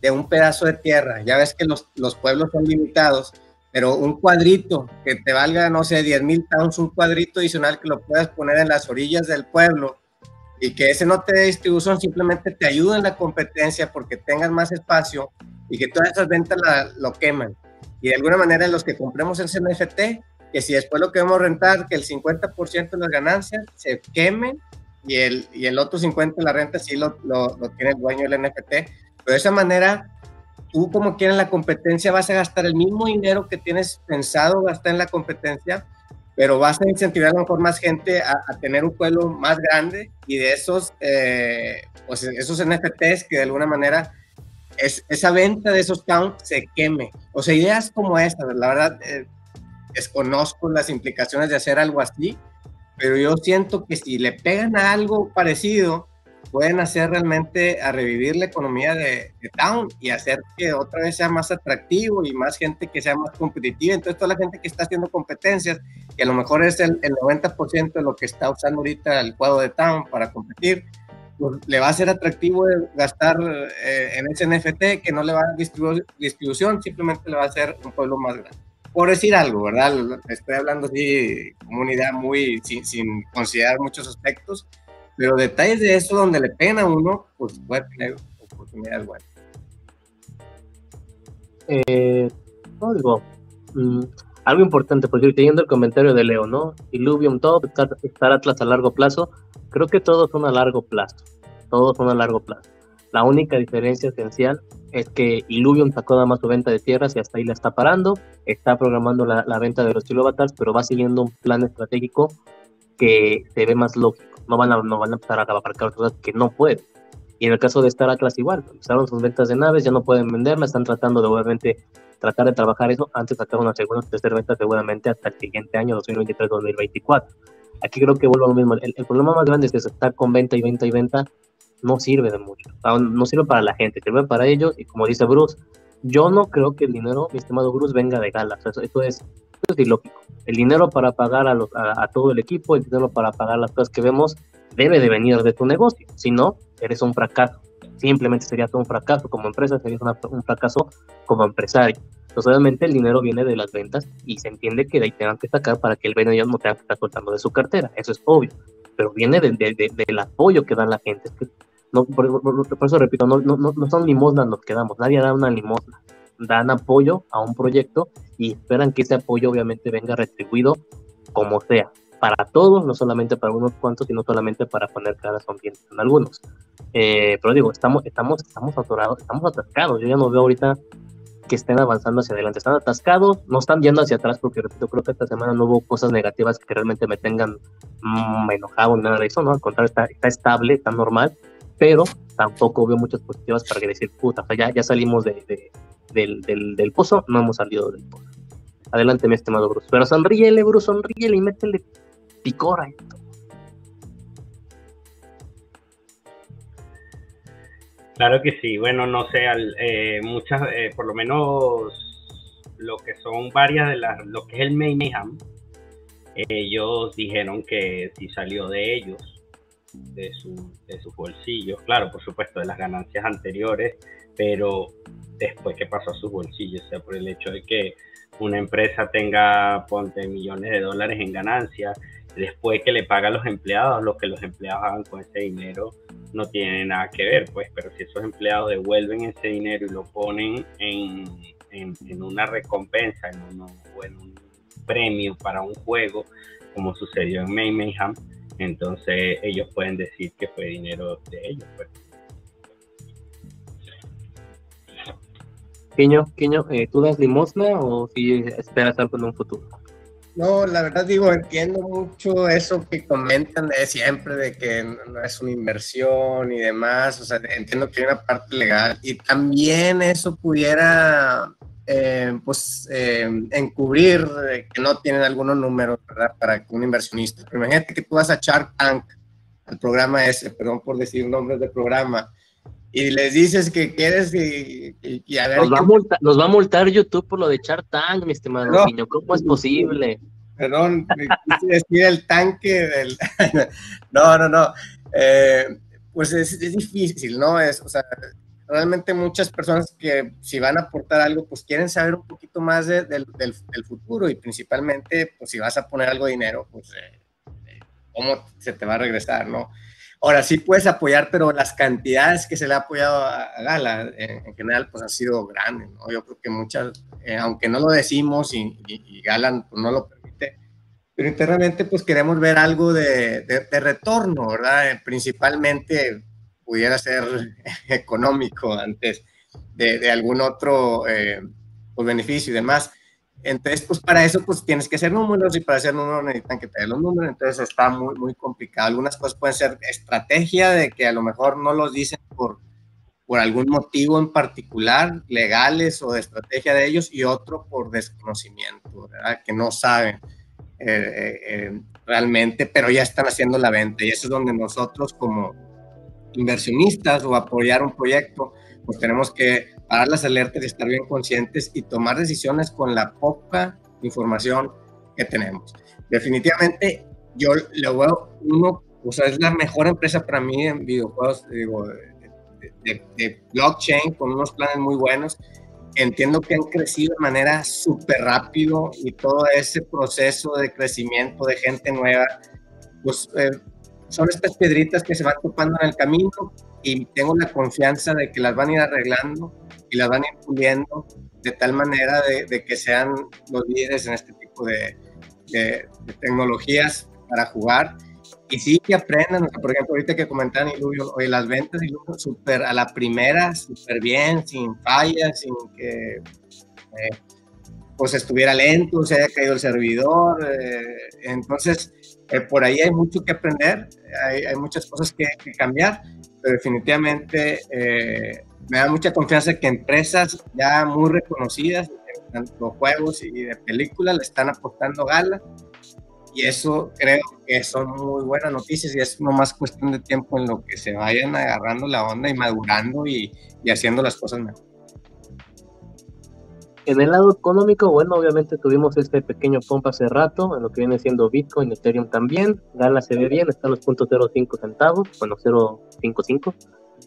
de un pedazo de tierra? Ya ves que los, los pueblos son limitados, pero un cuadrito que te valga, no sé, 10 mil Towns, un cuadrito adicional que lo puedas poner en las orillas del pueblo y que ese no te dé distribución, simplemente te ayuda en la competencia porque tengas más espacio y que todas esas ventas lo queman. Y de alguna manera los que compremos ese NFT que si después lo queremos rentar, que el 50% de las ganancias se quemen y el, y el otro 50% de la renta sí lo, lo, tiene el dueño del NFT. Pero de esa manera tú como quieres en la competencia vas a gastar el mismo dinero que tienes pensado gastar en la competencia, pero vas a incentivar a lo mejor más gente a, tener un pueblo más grande y de esos, eh, pues esos NFTs que de alguna manera es, esa venta de esos towns se queme. O sea, ideas como esta, la verdad, eh, desconozco las implicaciones de hacer algo así, pero yo siento que si le pegan a algo parecido, pueden hacer realmente a revivir la economía de, Town y hacer que otra vez sea más atractivo y más gente que sea más competitiva. Entonces, toda la gente que está haciendo competencias, que a lo mejor es el, 90% de lo que está usando ahorita el juego de Town para competir, pues, le va a ser atractivo gastar eh, en ese NFT que no le va a dar distribución, simplemente le va a hacer un pueblo más grande. Por decir algo, ¿verdad? Estoy hablando así idea muy sin, sin considerar muchos aspectos, pero detalles de eso donde le pena a uno, pues puede tener oportunidades buenas. Eh, digo, mm, algo importante, porque teniendo el comentario de Leo, ¿no? Illuvium, todo, estar Atlas a largo plazo, creo que todos son a largo plazo, todos son a largo plazo. La única diferencia esencial es que Illuvium sacó nada más su venta de tierras y hasta ahí la está parando, está programando la, venta de los kilovatars, pero va siguiendo un plan estratégico que se ve más lógico no van a, no van a empezar a abarcar cosas que no pueden. Y en el caso de Star Atlas igual, empezaron sus ventas de naves, ya no pueden venderla, están tratando de obviamente tratar de trabajar eso antes de sacar una segunda o tercera venta seguramente hasta el siguiente año, 2023-2024. Aquí creo que vuelvo a lo mismo. El, problema más grande es que estar con venta y venta y venta no sirve de mucho. No sirve para la gente, sirve para ellos. Y como dice Bruce, yo no creo que el dinero, mi estimado Bruce, venga de galas. Eso, eso es es ilógico. El dinero para pagar a, a, todo el equipo, el dinero para pagar las cosas que vemos, debe de venir de tu negocio. Si no, eres un fracaso. Simplemente sería todo un fracaso como empresa, sería un fracaso como empresario. Entonces, obviamente, el dinero viene de las ventas y se entiende que de ahí tengan que sacar para que el vendedor no tenga que estar soltando de su cartera. Eso es obvio. Pero viene del apoyo que da la gente. por, eso repito, no, no, son limosnas los que damos. Nadie da una limosna dan apoyo a un proyecto y esperan que ese apoyo obviamente venga retribuido como sea, para todos, no solamente para unos cuantos, sino solamente para poner caras sonrientes en algunos. Eh, pero digo, estamos, estamos, estamos atorados, estamos atascados. Yo ya no veo ahorita que estén avanzando hacia adelante. Están atascados, no están yendo hacia atrás, porque repito, creo que esta semana no hubo cosas negativas que realmente me tengan mm, enojado ni nada de eso, ¿no? Al contrario, está, está estable, está normal, pero tampoco veo muchas positivas para decir, puta, ya, ya salimos de, del, del, pozo, no hemos salido del pozo. Adelante, mi estimado Bruce. Pero sonríele, Bruce, sonríele y métele picor a esto. Claro que sí, bueno, no sé, eh, muchas, eh, por lo menos lo que son varias de las, lo que es el Mayhem, ellos dijeron que si salió de ellos, de, su, de sus bolsillos, claro, por supuesto, de las ganancias anteriores, pero después que pasó a sus bolsillos, o sea, por el hecho de que una empresa tenga, ponte, millones de dólares en ganancias, después que le paga a los empleados, lo que los empleados hagan con ese dinero no tiene nada que ver, pues, pero si esos empleados devuelven ese dinero y lo ponen en, en, una recompensa, en, o en un premio para un juego, como sucedió en May Mayhem, entonces ellos pueden decir que fue dinero de ellos, pues. Quiño, eh, ¿tú das limosna o si esperas algo en un futuro? No, la verdad digo, entiendo mucho eso que comentan de siempre, de que no es una inversión y demás, o sea, entiendo que hay una parte legal y también eso pudiera, eh, pues, eh, encubrir que no tienen algunos números, ¿verdad? Para un inversionista. Pero imagínate que tú vas a Shark Tank, al programa ese, perdón por decir nombres de programa, y les dices que quieres y, a ver. Nos va, a multar, nos va, a multar, YouTube por lo de echar tanque, mi estimado niño. ¿Cómo es posible? Perdón, me quise decir el tanque del. no, no, no. Eh, pues es, difícil, ¿no? Es, o sea, realmente muchas personas que si van a aportar algo, pues quieren saber un poquito más del, del, futuro y principalmente, pues si vas a poner algo de dinero, pues eh, eh, cómo se te va a regresar, ¿no? Ahora sí puedes apoyar, pero las cantidades que se le ha apoyado a, Gala en, general pues han sido grandes, ¿no? Yo creo que muchas, eh, aunque no lo decimos y, Gala pues, no lo permite, pero internamente pues queremos ver algo de, de, retorno, ¿verdad? Eh, principalmente pudiera ser económico antes. de, algún otro eh, pues, beneficio y demás. Entonces, pues para eso, pues tienes que hacer números y para hacer números necesitan que te den los números, entonces está muy, muy complicado. Algunas cosas pueden ser estrategia de que a lo mejor no los dicen por, por algún motivo en particular, legales o de estrategia de ellos, y otro por desconocimiento. Que no saben eh, eh, eh, realmente, pero ya están haciendo la venta. Y eso es donde nosotros como inversionistas o apoyar un proyecto, pues tenemos que parar las alertas y estar bien conscientes y tomar decisiones con la poca información que tenemos. Definitivamente, yo lo veo uno, o sea, es la mejor empresa para mí en videojuegos, digo, de, blockchain con unos planes muy buenos. Entiendo que han crecido de manera súper rápido y todo ese proceso de crecimiento de gente nueva, pues eh, son estas piedritas que se van topando en el camino y tengo la confianza de que las van a ir arreglando y las van a ir puliendo de tal manera de, que sean los líderes en este tipo de, de, de tecnologías para jugar y sí que aprendan, por ejemplo, ahorita que comentaban oye, las ventas Iluvio súper a la primera, súper bien, sin fallas, sin que eh, pues estuviera lento, se haya caído el servidor. Eh, entonces, eh, por ahí hay mucho que aprender, hay, muchas cosas que, que, cambiar, pero definitivamente me da mucha confianza que empresas ya muy reconocidas, tanto juegos y de películas, le están apostando gala y eso creo que son muy buenas noticias y es más cuestión de tiempo en lo que se vayan agarrando la onda y madurando y, y haciendo las cosas mejor. En el lado económico, bueno, obviamente tuvimos este pequeño pump hace rato, en lo que viene siendo Bitcoin, Ethereum también. Gala se ve bien, está a los .05 centavos, bueno, 0.55.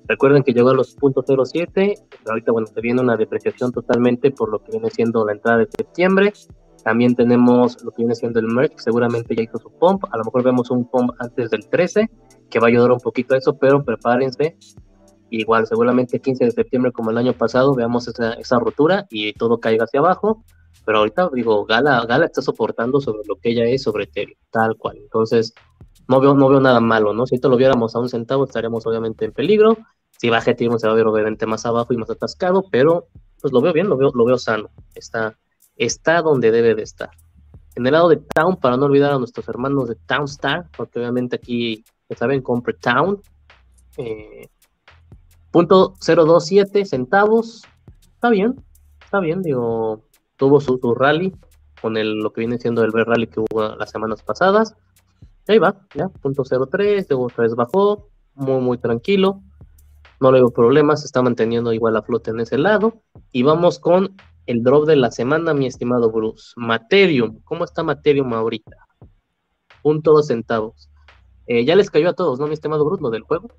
Recuerden que llegó a los .07, pero ahorita, bueno, se viene una depreciación totalmente por lo que viene siendo la entrada de septiembre. También tenemos lo que viene siendo el merch, seguramente ya hizo su pump. A lo mejor vemos un pump antes del 13, que va a ayudar un poquito a eso, pero prepárense. Igual, seguramente el 15 de septiembre, como el año pasado, veamos esa, esa rotura y todo caiga hacia abajo. Pero ahorita, digo, Gala, Gala está soportando sobre lo que ella es sobre Ethereum, tal cual. Entonces, no veo, no veo nada malo, ¿no? Si esto lo viéramos a un centavo, estaríamos obviamente en peligro. Si baja Ethereum, se va obviamente más abajo y más atascado, pero pues lo veo bien, lo veo, lo veo sano. Está, está donde debe de estar. En el lado de Town, para no olvidar a nuestros hermanos de Townstar, porque obviamente aquí, saben, compre Town. Eh, punto 027 centavos. Está bien, está bien, digo, tuvo su, rally con el, lo que viene siendo el rally que hubo las semanas pasadas. Ahí va, ya, punto 03, luego otra vez bajó, muy, muy tranquilo. No le veo problemas, está manteniendo igual la flota en ese lado. Y vamos con el drop de la semana, mi estimado Bruce. Materium, ¿cómo está Materium ahorita? Punto dos centavos. Eh, ya les cayó a todos, ¿no, mi estimado Bruce, lo del juego?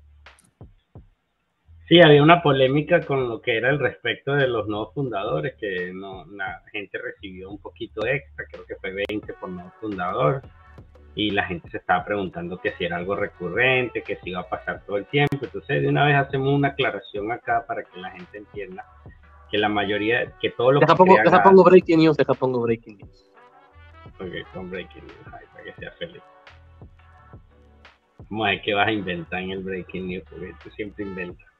Sí, había una polémica con lo que era el respecto de los nuevos fundadores, que no, la gente recibió un poquito extra, creo que fue 20 por nuevo fundador, y la gente se estaba preguntando que si era algo recurrente, que si iba a pasar todo el tiempo. Entonces, de una vez hacemos una aclaración acá para que la gente entienda que la mayoría, que todo lo deja que pongo, deja pongo breaking news, deja pongo breaking news. Ok, con breaking news, para que sea feliz. Vamos a ver qué vas a inventar en el breaking news, porque tú siempre inventas.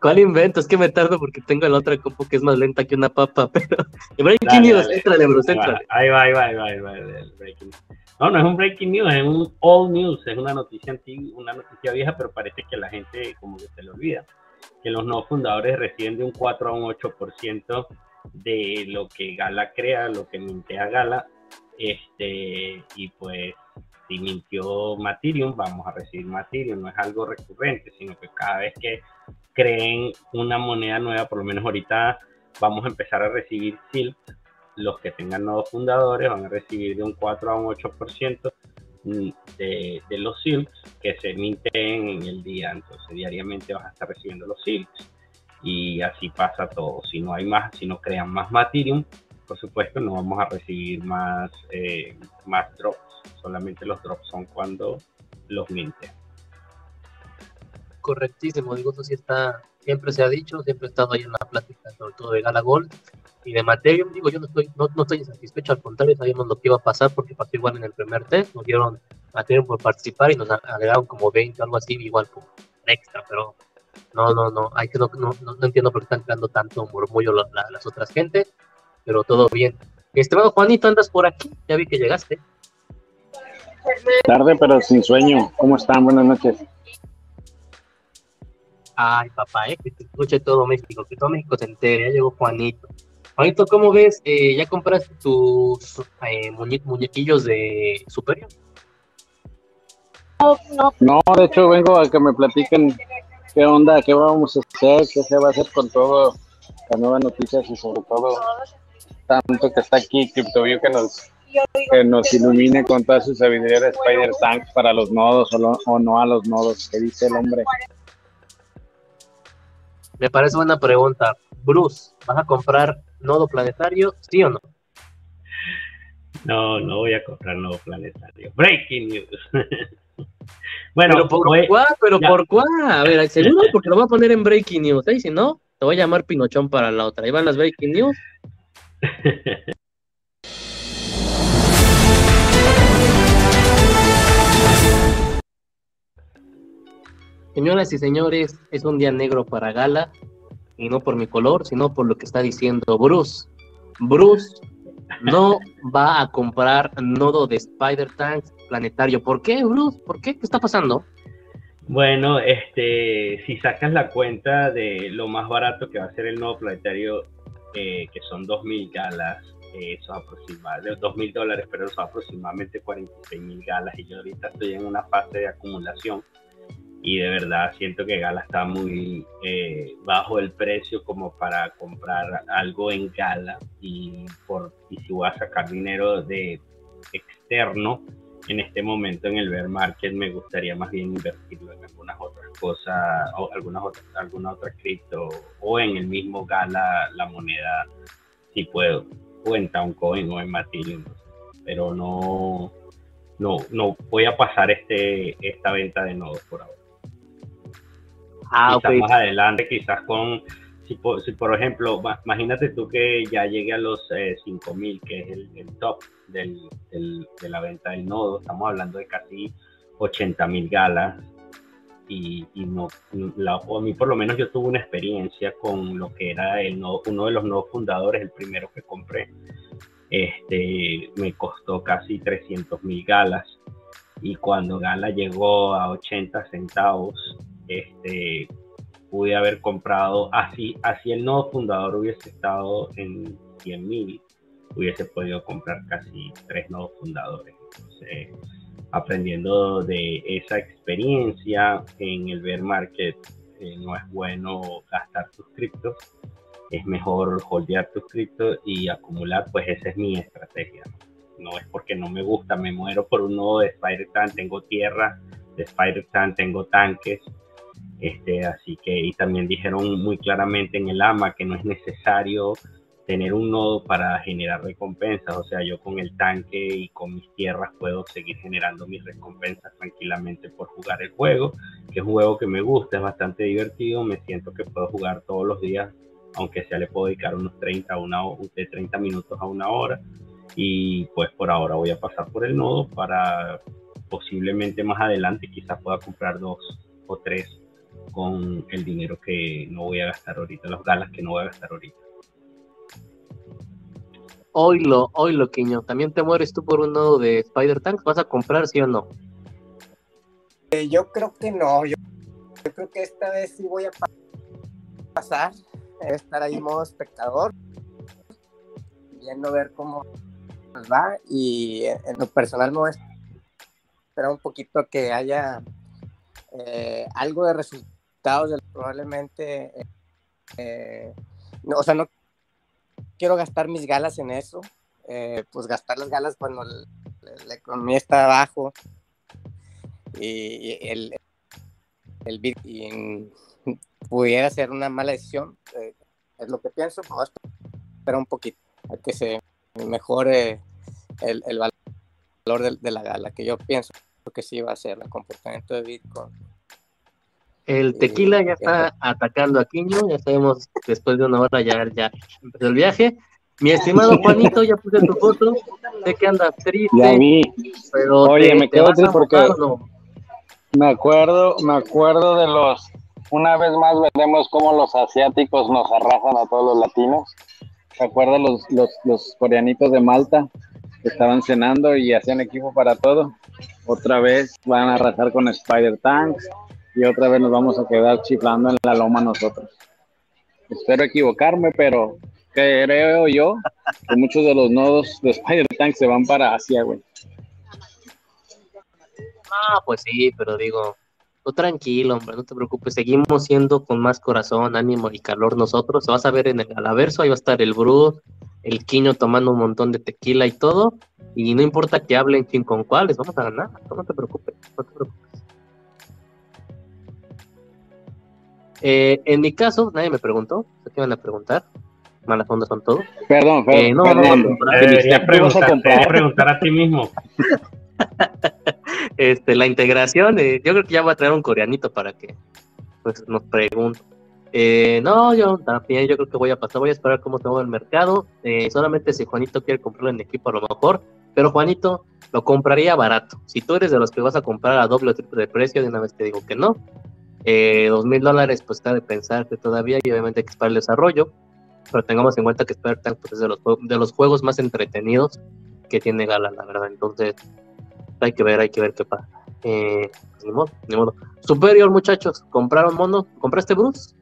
¿Cuál, invento? Es que me tardo porque tengo la otra compu que es más lenta que una papa, pero... Breaking news, entrale, bro, Ahí va, ahí va, ahí va, ahí va, el breaking no, no es un breaking news, es un old news, es una noticia antigua, una noticia vieja, pero parece que la gente como que se le olvida. Que los nuevos fundadores reciben de un 4 a un 8% de lo que Gala crea, lo que mintea Gala. Este, y pues si mintió Materium, vamos a recibir Materium, no es algo recurrente, sino que cada vez que creen una moneda nueva, por lo menos ahorita vamos a empezar a recibir Silk, los que tengan nuevos fundadores van a recibir de un 4 a un 8% de, de los silks que se emiten en el día. Entonces, diariamente vas a estar recibiendo los silks y así pasa todo. Si no hay más, si no crean más Materium, por supuesto, no vamos a recibir más, eh, más drops. Solamente los drops son cuando los minten. Correctísimo. Digo, eso sí está, siempre se ha dicho, siempre he estado ahí en la plática, sobre todo de Gala Gold y de Materium. Digo, yo no estoy, no, no estoy insatisfecho, al contrario, sabíamos lo que iba a pasar porque pasó igual en el primer test. Nos dieron Materium por participar y nos agregaron como 20 algo así, igual por extra, pero no, no, no, hay que no, no, no, entiendo por qué están creando tanto murmullo las otras gentes, pero todo bien. Estimado Juanito, andas por aquí, ya vi que llegaste. Tarde, pero sin sueño. ¿Cómo están? Buenas noches. Ay, papá, eh, que te escuche todo México, que todo México se entere. Ya llegó Juanito. Juanito, ¿cómo ves? Eh, ¿Ya compraste tus eh, muñequillos de Superior? No, de hecho vengo a que me platiquen qué onda, qué vamos a hacer, qué se va a hacer con todo las nuevas noticias y sobre todo tanto que está aquí CryptoView que nos que nos ilumine con toda su sabiduría de Spider Tank para los nodos o, no a los nodos, que dice el hombre. Me parece buena pregunta. Bruce, ¿vas a comprar nodo planetario, sí o no? No, no voy a comprar nodo planetario. Breaking news. bueno, pero por cuál, pero por cuál. A ver, seguro porque lo voy a poner en breaking news. ¿eh? Si no, te voy a llamar Pinochón para la otra. Ahí van las breaking news. Señoras y señores, es un día negro para Gala, y no por mi color, sino por lo que está diciendo Bruce. Bruce no va a comprar nodo de Spider Tank planetario. ¿Por qué, Bruce? ¿Por qué? ¿Qué está pasando? Bueno, este, si sacas la cuenta de lo más barato que va a ser el nodo planetario, eh, que son 2.000 galas, eh, eso aproximadamente, 2.000 dólares, pero son aproximadamente 46.000 galas, y yo ahorita estoy en una fase de acumulación y de verdad siento que Gala está muy eh, bajo el precio como para comprar algo en Gala y, por, y si voy a sacar dinero de externo en este momento en el bear market me gustaría más bien invertirlo en algunas otras cosas o algunas otras alguna otra cripto o en el mismo Gala la moneda si puedo o en Towncoin o en Matillion pero no no no voy a pasar este esta venta de nodos por ahora Ah, quizás más adelante, quizás con, si por, si por, ejemplo, imagínate tú que ya llegue a los eh, 5000, que es el, top del, de la venta del nodo, estamos hablando de casi 80.000 galas. Y, y no, la, a mí por lo menos yo tuve una experiencia con lo que era el nodo, uno de los nodos fundadores, el primero que compré. Este, me costó casi 300.000 galas y cuando Gala llegó a 80 centavos, este, pude haber comprado, así, así el nodo fundador hubiese estado en 100 mil, hubiese podido comprar casi tres nodos fundadores. Entonces, aprendiendo de esa experiencia en el bear market, eh, no es bueno gastar tus criptos, es mejor holdear tus criptos y acumular, pues esa es mi estrategia. No es porque no me gusta, me muero por un nodo de Spider-Tan, tengo tierra de Spider-Tan, tengo tanques, este, así que, y también dijeron muy claramente en el AMA que no es necesario tener un nodo para generar recompensas. O sea, yo con el tanque y con mis tierras puedo seguir generando mis recompensas tranquilamente por jugar el juego, que es un juego que me gusta, es bastante divertido, me siento que puedo jugar todos los días, aunque sea le puedo dedicar unos 30, una, de 30 minutos a una hora. Y pues por ahora voy a pasar por el nodo para posiblemente más adelante quizás pueda comprar dos o tres con el dinero que no voy a gastar ahorita, las galas que no voy a gastar ahorita. Oilo, oilo, Quiño. ¿También te mueres tú por un nodo de Spider Tanks? ¿Vas a comprar, sí o no? Eh, yo creo que no. Yo, creo que esta vez sí voy a pasar. estar ahí modo espectador. Viendo ver cómo nos va. Y en lo personal me voy a esperar un poquito que haya eh, algo de probablemente, eh, no, o sea, no quiero gastar mis galas en eso, eh, pues gastar las galas cuando la, economía está abajo y el, el Bitcoin pudiera ser una mala decisión, eh, es lo que pienso, pues espera un poquito a que se mejore el, el valor de, de, la gala, que yo pienso que sí va a ser el comportamiento de Bitcoin El tequila ya está atacando a Quiño, ya sabemos, después de una hora ya, ya empezó el viaje. Mi estimado Juanito, ya puse tu foto, sé que andas triste, pero Oye, te- me quedo triste porque- no? Me acuerdo, me acuerdo de los. Una vez más veremos cómo los asiáticos nos arrasan a todos los latinos. ¿Se acuerdan los, los, los coreanitos de Malta que estaban cenando y hacían equipo para todo? Otra vez van a arrasar con Spider Tanks y otra vez nos vamos a quedar chiflando en la loma nosotros. Espero equivocarme, pero creo yo que muchos de los nodos de Spider Tank se van para Asia, güey. Ah, pues sí, pero digo, tú tranquilo, hombre, no te preocupes, seguimos siendo con más corazón, ánimo y calor nosotros. Vas a ver en el Alaverso, ahí va a estar el Bruce, el Quiño tomando un montón de tequila y todo, y no importa que hablen quién con cuáles, vamos a ganar, no te preocupes, no te preocupes. Eh, en mi caso, nadie me preguntó, ¿qué iban a preguntar? Malas ondas son todo. Perdón, Fer- Eh, no, no, Fernando. no, Deberías ¿Qué vas a preguntar, comprar? deberías preguntar a ti mismo. este, la integración, eh, yo creo que ya voy a traer un coreanito para que pues, nos pregunte. Eh, no, yo también, yo creo que voy a pasar, voy a esperar cómo se mueve el mercado. Eh, solamente si Juanito quiere comprarlo en equipo, a lo mejor, pero Juanito lo compraría barato. Si tú eres de los que vas a comprar a doble o triple de precio, de una vez te digo que no. Eh, dos mil dólares, pues está de pensar que todavía, y obviamente hay que esperar el desarrollo, pero tengamos en cuenta que Tank pues, es de los, de los juegos más entretenidos que tiene Gala, la verdad. Entonces, hay que ver, hay que ver qué pasa. Eh, pues, ni modo, ni modo. Superior, muchachos, ¿compraron mono? ¿Compraste Bruce?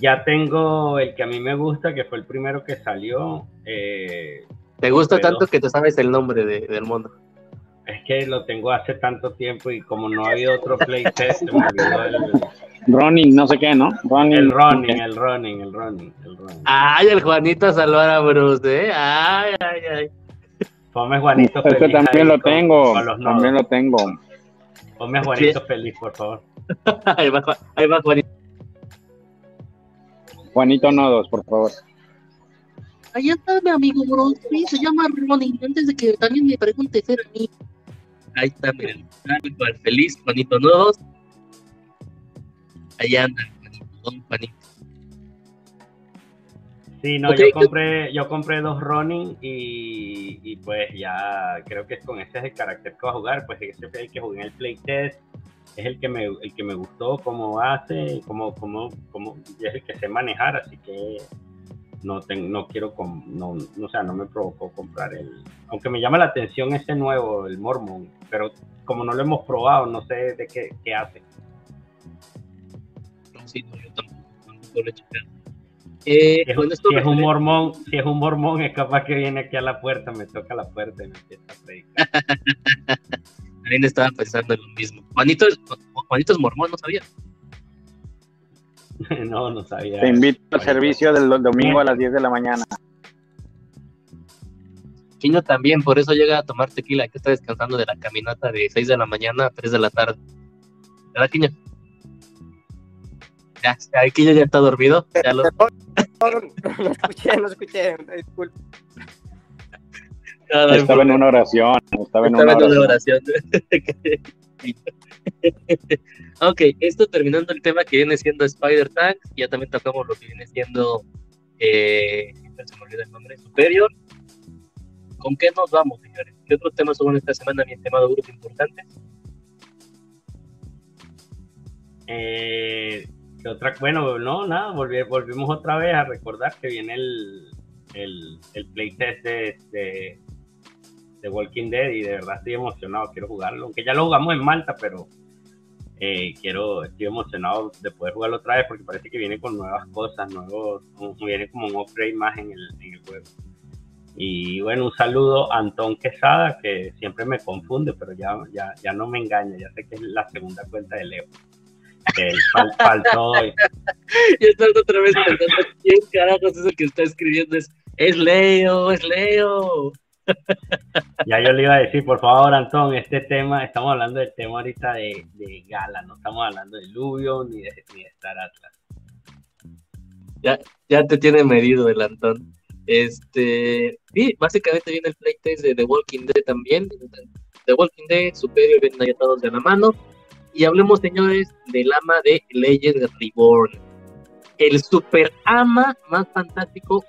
Ya tengo el que a mí me gusta, que fue el primero que salió. eh, ¿Te gusta tanto que te sabes el nombre de- del mono? Es que lo tengo hace tanto tiempo y como no ha habido otro playtest, se me olvidó el, Ronin, no sé qué, ¿no? El running, el running, el running, el running. Ay, el Juanito a salvar a Bruce, ¿eh? Ay, ay, ay. Ponme Juanito Este feliz. también lo con- tengo. con los También lo tengo. Ponme a Juanito feliz, por favor. Ahí va, Ju- ahí va Juanito. Juanito Nodos, por favor. Ahí está mi amigo Bruce, sí, se llama Ronnie, antes de que también me pregunte ser a mí. Ahí está, miren, tal cual, feliz, Juanito Nuevos. Ahí anda, Juanito, don Juanito. Sí, no, yo ¿qué- compré, yo compré dos running y, y pues ya creo que con ese es el carácter que voy a jugar, pues ese fue el que jugué en el playtest, es el que me, el que me gustó cómo hace, cómo, cómo, cómo, es el que sé manejar, así que no ten- no quiero, com- no, no, o sea, no me provocó comprar el, aunque me llama la atención ese nuevo, el Mormon, pero como no lo hemos probado, no sé de qué, qué hace. No, sí, no, yo tampoco, tampoco lo he checado. Eh, Si es, con esto si es un mormón, si es un mormón, es capaz que viene aquí a la puerta, me toca la puerta y me empieza a predicar. También estaba pensando en lo mismo. Juanito, es- Juanito es mormón, no sabía. no, no sabía. Te invito al servicio del do- domingo a las 10 de la mañana. Quiño también, por eso llega a tomar tequila, que está descansando de la caminata de 6 de la mañana a 3 de la tarde. ¿Verdad, Quiño? Ya, ya, Quiño ya está dormido. Ya lo, No, escuché, no escuché. Disculpe. no Estaba en una oración. Estaba en Estaba una en una oración. ok, esto terminando el tema que viene siendo Spider Tank, ya también tocamos lo que viene siendo, eh, se me olvida el nombre, Superior. ¿Con qué nos vamos, señores? ¿Qué otros temas hubo esta semana, mi estimado grupo importante? Eh, ¿qué otra? Bueno, no, nada, volvi- volvimos otra vez a recordar que viene el, el, el playtest de, de, de Walking Dead y de verdad estoy emocionado, quiero jugarlo, aunque ya lo jugamos en Malta, pero eh, quiero, estoy emocionado de poder jugarlo otra vez porque parece que viene con nuevas cosas, nuevos, viene como un upgrade más en el, en el juego. Y bueno, un saludo a Antón Quesada, que siempre me confunde, pero ya, ya, ya no me engaña, ya sé que es la segunda cuenta de Leo. Que fal- faltó hoy. Y estás otra vez pensando quién carajos es el que está escribiendo. Es, es Leo, es Leo. Ya yo le iba a decir, por favor, Antón, este tema, estamos hablando del tema ahorita de, de Gala, no estamos hablando de Lubio ni de, ni de Atlas. Ya te tiene medido el Antón. Este, sí, básicamente viene el playtest de The Walking Dead también. The Walking Dead, Superior vienen ahí atados de la mano. Y hablemos, señores, del ama de Legends Reborn. El super ama más fantástico,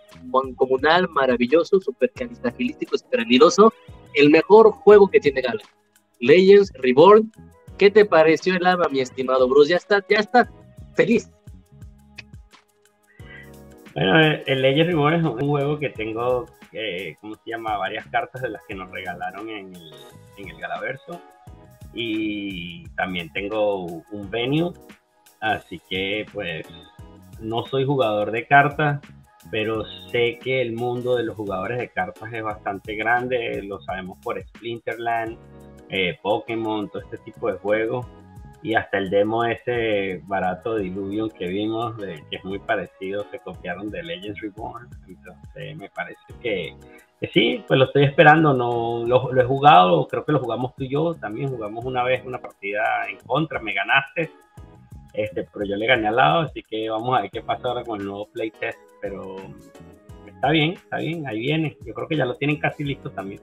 comunal, maravilloso, super caristagilístico, super habilidoso. El mejor juego que tiene Gala. Legends Reborn. ¿Qué te pareció el ama, mi estimado Bruce? Ya está, ya está feliz. Bueno, el Legends Reborn es un juego que tengo, eh, ¿cómo se llama? Varias cartas de las que nos regalaron en el, en el Galaverso y también tengo un venue, así que pues no soy jugador de cartas, pero sé que el mundo de los jugadores de cartas es bastante grande, lo sabemos por Splinterland, eh, Pokémon, todo este tipo de juegos y hasta el demo ese barato de Illuvion que vimos, de, que es muy parecido, se copiaron de Legends Reborn, entonces me parece que sí, pues lo estoy esperando, no lo, he jugado, creo que lo jugamos tú y yo, también jugamos una vez una partida en contra, me ganaste, este, pero yo le gané al lado, así que vamos a ver qué pasa ahora con el nuevo playtest, pero está bien, está bien, ahí viene, yo creo que ya lo tienen casi listo también.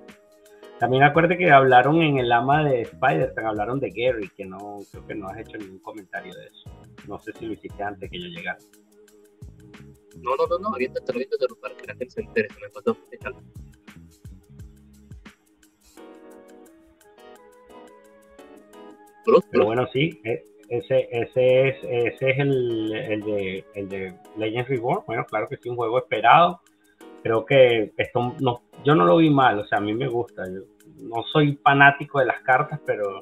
También acuérdate que hablaron en el ama de Spider-Man, hablaron de Gary, que no, creo que no has hecho ningún comentario de eso. No sé si lo hiciste antes que yo llegara. No, no, no, no, aviéntate, aviéntate para que la gente se entere, me pasó. Pero bueno, sí, e, ese, ese es, ese es el, el, de, el de Legends Reborn. Bueno, claro que sí, un juego esperado. Creo que esto no, yo no lo vi mal, o sea, a mí me gusta. Yo no soy fanático de las cartas, pero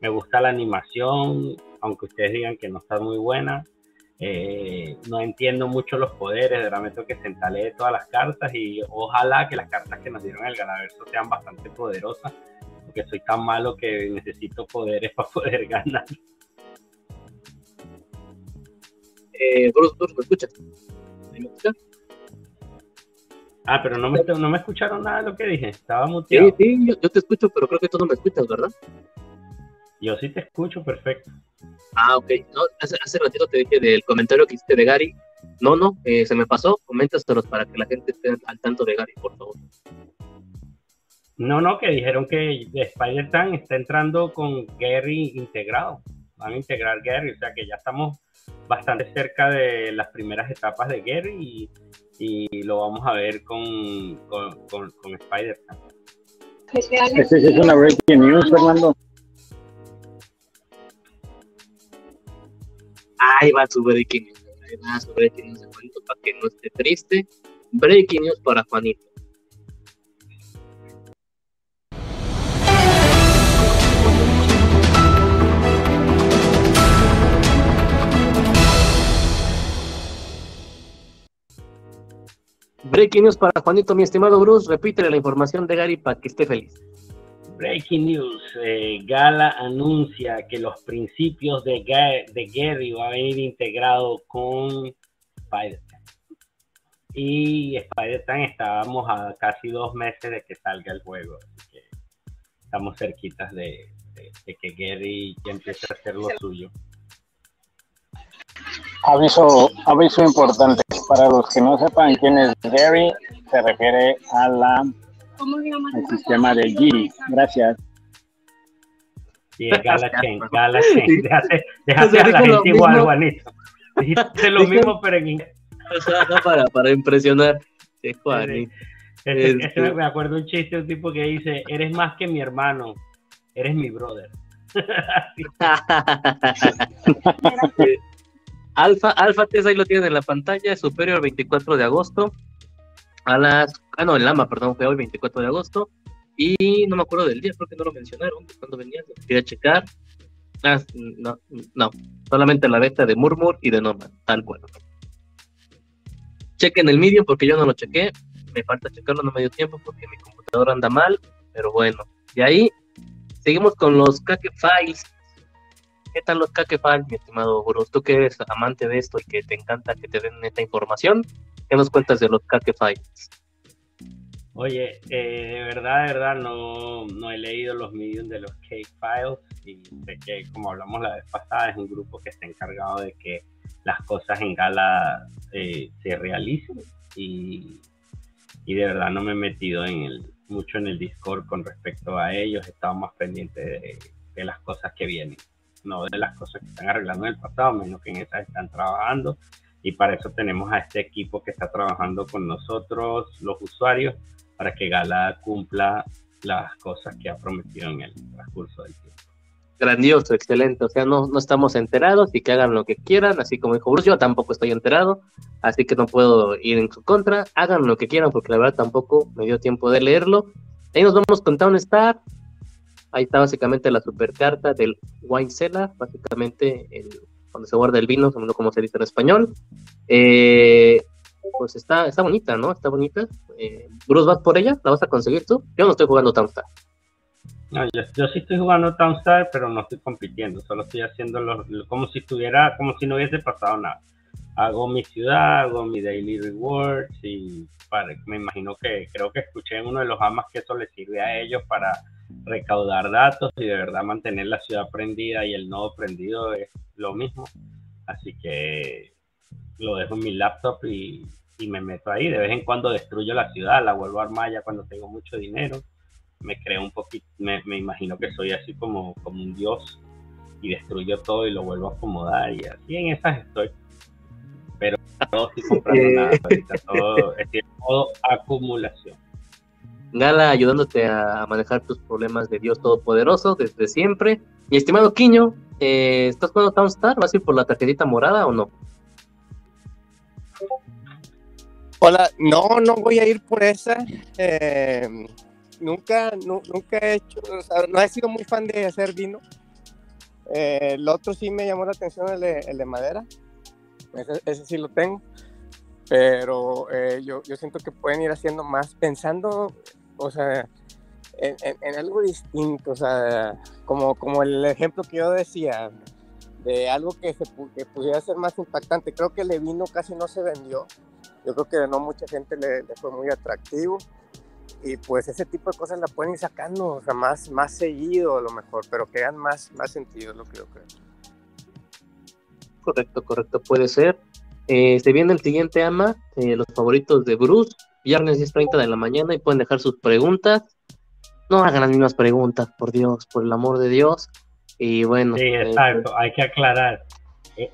me gusta la animación, aunque ustedes digan que no está muy buena. Eh, no entiendo mucho los poderes, de verdad tengo que sentarle todas las cartas y ojalá que las cartas que nos dieron el Galaverso sean bastante poderosas que soy tan malo que necesito poderes para poder ganar. Eh, Bruce, Bruce, ¿me escuchas? ¿Me escuchas? Ah, pero no me, no me escucharon nada de lo que dije, estaba muteado. Sí, sí, yo, te escucho, pero creo que tú no me escuchas, ¿verdad? Yo sí te escucho, perfecto. Ah, ok. No, hace, hace ratito te dije del comentario que hiciste de Gary. No, no, eh, se me pasó. Coméntaselos para que la gente esté al tanto de Gary, por favor. No, no, que dijeron que Spider-Man está entrando con Gary integrado. Van a integrar Gary, o sea que ya estamos bastante cerca de las primeras etapas de Gary y, lo vamos a ver con, con, con, Spider-Man. Esta es una breaking news, Fernando. Ahí va su breaking news. Ahí va su breaking news. Para que no esté triste. Breaking news para Juanito. Breaking news para Juanito, mi estimado Bruce. Repítele la información de Gary para que esté feliz. Breaking news. Eh, Gala anuncia que los principios de, de Gary va a venir integrado con Spider-Man. Y Spider-Man estábamos a casi dos meses de que salga el juego. Así que estamos cerquitas de, de que Gary ya empiece a hacer lo suyo. Aviso, aviso importante. Para los que no sepan quién es Gary, se refiere a la al sistema de Giri. Gracias. Sí, es Galachen, Galachen. Déjate, déjate a la gente igual, Juanito. Dijiste lo mismo, pero en inglés. para, para impresionar. Sí, Juanito. Este, me acuerdo un chiste, un tipo que dice, eres más que mi hermano, eres mi brother. Alfa, Alfa Test ahí lo tienen en la pantalla, superior 24 de agosto. A las. Ah, no, el Lama, perdón, fue hoy 24 de agosto. Y no me acuerdo del día, creo que no lo mencionaron, cuando venían, quería checar. Ah, no, no, solamente la venta de Murmur y de Nomad, tal cual. Chequen el Medium porque yo no lo chequé, me falta checarlo, no me dio tiempo porque mi computadora anda mal, pero bueno. Y ahí seguimos con los Kake Files ¿Qué tal los Kakefal, mi estimado Bruce? Tú que eres amante de esto y que te encanta que te den esta información, ¿qué nos cuentas de los Files? Oye, eh, de verdad, de verdad, no, no he leído los medios de los Cake Files y sé que, como hablamos la vez pasada, es un grupo que está encargado de que las cosas en Gala eh, se realicen y, y, de verdad no me he metido en el, mucho en el Discord con respecto a ellos, he estado más pendiente de las cosas que vienen. No de las cosas que están arreglando en el pasado, menos que en esas están trabajando. Y para eso tenemos a este equipo que está trabajando con nosotros, los usuarios, para que Gala cumpla las cosas que ha prometido en el transcurso del tiempo. Grandioso, excelente. O sea, no, no estamos enterados y que hagan lo que quieran, así como dijo Bruce, yo tampoco estoy enterado, así que no puedo ir en su contra. Hagan lo que quieran, porque la verdad tampoco me dio tiempo de leerlo. Ahí nos vamos con Town Star. Ahí está básicamente la supercarta del wine cellar, básicamente el, donde se guarda el vino, no como se dice en español. Eh, pues está, está bonita, ¿no? Está bonita. Eh, Bruce, ¿vas por ella? ¿La vas a conseguir tú? Yo no estoy jugando Town Star. No, yo, yo, sí estoy jugando Townstar, pero no estoy compitiendo, solo estoy haciendo lo, como si estuviera, como si no hubiese pasado nada. Hago mi ciudad, hago mi daily rewards y me imagino que creo que escuché en uno de los amas que eso les sirve a ellos para recaudar datos y de verdad mantener la ciudad prendida y el nodo prendido es lo mismo. Así que lo dejo en mi laptop y, y me meto ahí. De vez en cuando destruyo la ciudad, la vuelvo a armar ya cuando tengo mucho dinero me creo un poquito, me, me, imagino que soy así como, como un dios y destruyo todo y lo vuelvo a acomodar y así en esas estoy. Pero no estoy comprando nada ahorita, todo es todo acumulación. Gala ayudándote a manejar tus problemas de Dios Todopoderoso desde siempre. Mi estimado Quiño, eh, ¿estás jugando Townstar? ¿Vas a ir por la tarjetita morada o no? Hola, no, no voy a ir por esa. Eh, nunca, nunca he hecho, no he sido muy fan de hacer vino. Eh, el otro sí me llamó la atención, el de, madera. Ese, ese, sí lo tengo. Pero eh, yo, yo siento que pueden ir haciendo más pensando, o sea, en, en, en, algo distinto. O sea, como, como el ejemplo que yo decía, de algo que, se, que pudiera ser más impactante. Creo que el vino casi no se vendió. Yo creo que no mucha gente le, le fue muy atractivo y pues ese tipo de cosas la pueden ir sacando, o sea, más, más seguido a lo mejor, pero que más, más sentido, es lo que yo creo. Correcto, correcto, puede ser. Eh, se viene el siguiente ama, eh, los favoritos de Bruce, viernes 10.30 de la mañana y pueden dejar sus preguntas. No hagan las mismas preguntas, por Dios, por el amor de Dios. Y bueno. Sí, exacto, eh, hay que aclarar. Eh,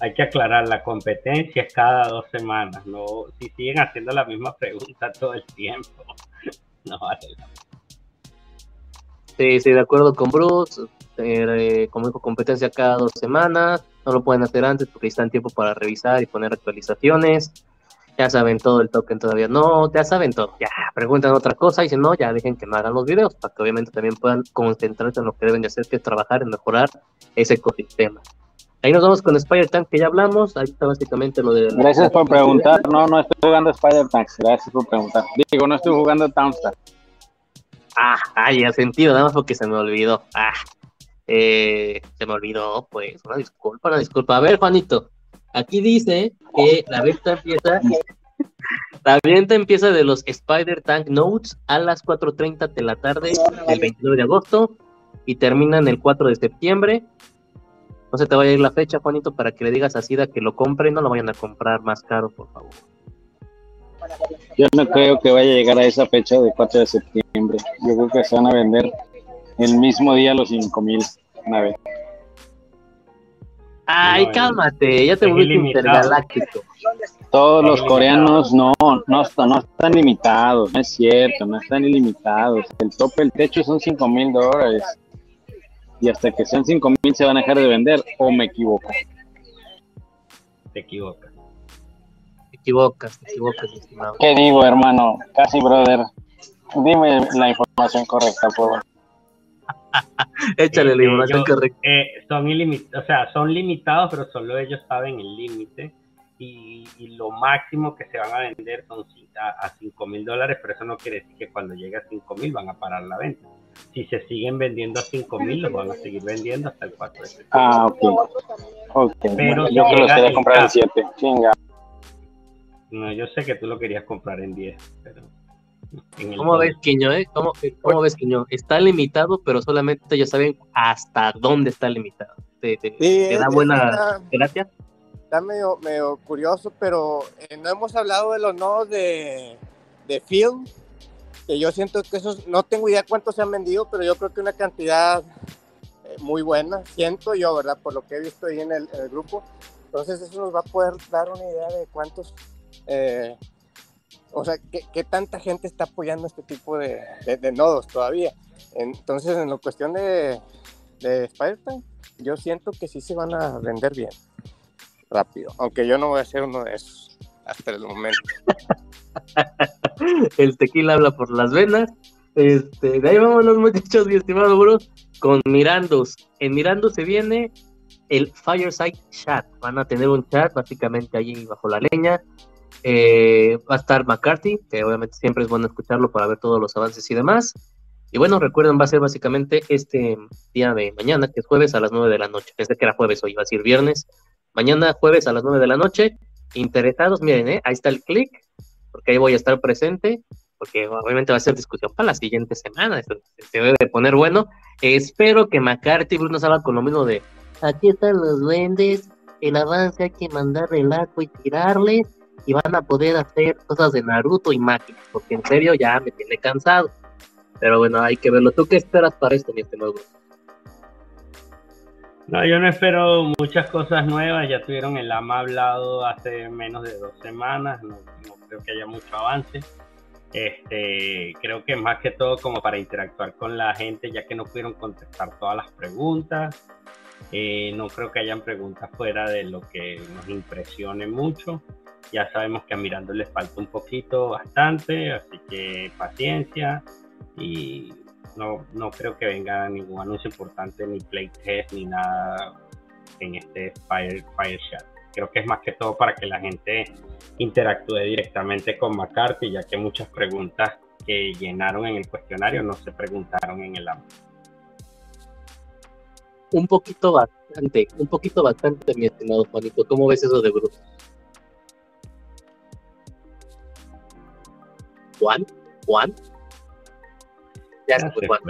hay que aclarar, la competencia es cada dos semanas, no si siguen haciendo la misma pregunta todo el tiempo, no vale la Sí, sí, de acuerdo con Bruce, eh, como dijo, competencia cada dos semanas, no lo pueden hacer antes porque están tiempo para revisar y poner actualizaciones, ya saben todo el token todavía no, ya saben todo, ya preguntan otra cosa y si no, ya dejen que no hagan los videos para que obviamente también puedan concentrarse en lo que deben de hacer, que es trabajar en mejorar ese ecosistema. Ahí nos vamos con Spider Tank, que ya hablamos. Ahí está básicamente lo de. Gracias por preguntar. No, no estoy jugando Spider Tank. Gracias por preguntar. Digo, no estoy jugando Townstar. Ah, ay, ha sentido, nada más porque se me olvidó. Ah, eh, se me olvidó, pues. Una disculpa, una disculpa. A ver, Juanito. Aquí dice que la venta empieza. La venta empieza de los Spider Tank Notes a las 4.30 de la tarde del 29 de agosto y terminan el 4 de septiembre. No se te vaya a ir la fecha, Juanito, para que le digas a Sida que lo compre y no lo vayan a comprar más caro, por favor. Yo no creo que vaya a llegar a esa fecha de 4 de septiembre. Yo creo que se van a vender el mismo día los 5000 una vez. Ay, no, cálmate, ya te volviste intergaláctico. Todos los coreanos no, no, no están limitados, no es cierto, no están ilimitados. El tope, el techo son 5 mil dólares y hasta que sean 5 mil se van a dejar de vender o me equivoco. Te equivocas. Te equivocas, te equivocas, estimado. ¿Qué digo, hermano? Casi, brother. Dime la información correcta, por favor. Échale Eh, la información yo- correcta. eh, son ilimitados, o sea, son limitados, pero solo ellos saben el límite. Y, y lo máximo que se van a vender son a, a 5 mil dólares, pero eso no quiere decir que cuando llegue a 5 mil van a parar la venta. Si se siguen vendiendo a 5 mil, los van a seguir vendiendo hasta el 4 de septiembre. Ah, ok. Ok, Pero bueno, yo que los quería comprar en caso. 7. Chinga. No, yo sé que tú lo querías comprar en 10, pero... en el ¿Cómo ves, Quiño, eh? ¿Cómo, cómo ves, Quiño? Está limitado, pero solamente ellos saben hasta dónde está limitado. ¿Te, te- Sí, te da es- buena gracia? Está medio, medio curioso, pero eh, no hemos hablado de los nodos de, de film, que yo siento que esos, no tengo idea cuántos se han vendido, pero yo creo que una cantidad muy buena, siento yo, ¿verdad? Por lo que he visto ahí en el, en el grupo. Entonces eso nos va a poder dar una idea de cuántos, eh, o sea, qué, tanta gente está apoyando este tipo de, nodos todavía. Entonces, en la cuestión de, de Spider-Man, yo siento que sí se van a vender bien, rápido, aunque yo no voy a ser uno de esos hasta el momento. el tequila habla por las venas. Este, de ahí vámonos, muchachos, mi estimado Bro, con Mirandos. En Mirandos se viene el Fireside Chat. Van a tener un chat básicamente allí bajo la leña. Eh, va a estar McCarthy, que obviamente siempre es bueno escucharlo para ver todos los avances y demás. Y bueno, recuerden, va a ser básicamente este día de mañana, que es jueves a las 9 de la noche. Pensé que era jueves, hoy va a ser viernes. Mañana, jueves a las 9 de la noche. Interesados, miren, ¿eh? ahí está el clic, porque ahí voy a estar presente, porque obviamente va a ser discusión para la siguiente semana. Esto se debe de poner bueno. espero que McCarthy y Bruno salgan con lo mismo de aquí están los duendes, el avance hay que mandarle el agua y tirarle, y van a poder hacer cosas de Naruto y máquinas, porque en serio ya me tiene cansado. Pero bueno, hay que verlo. ¿Tú qué esperas para esto, mi estimado? No, yo no espero muchas cosas nuevas. Ya tuvieron el AMA hablado hace menos de dos semanas. No, no creo que haya mucho avance. Este, creo que más que todo como para interactuar con la gente, ya que no pudieron contestar todas las preguntas. Eh, no creo que hayan preguntas fuera de lo que nos impresione mucho. Ya sabemos que a Mirando les falta un poquito, bastante, así que paciencia y no, no creo que venga ningún anuncio importante, ni playtest, ni nada en este Fire, Fire. Creo que es más que todo para que la gente interactúe directamente con McCarthy, ya que muchas preguntas que llenaron en el cuestionario no se preguntaron en el ámbito. Un poquito bastante, un poquito bastante, mi estimado Juanito. ¿Cómo ves eso de Bruce? Juan, Juan. Ya se fue, Juan.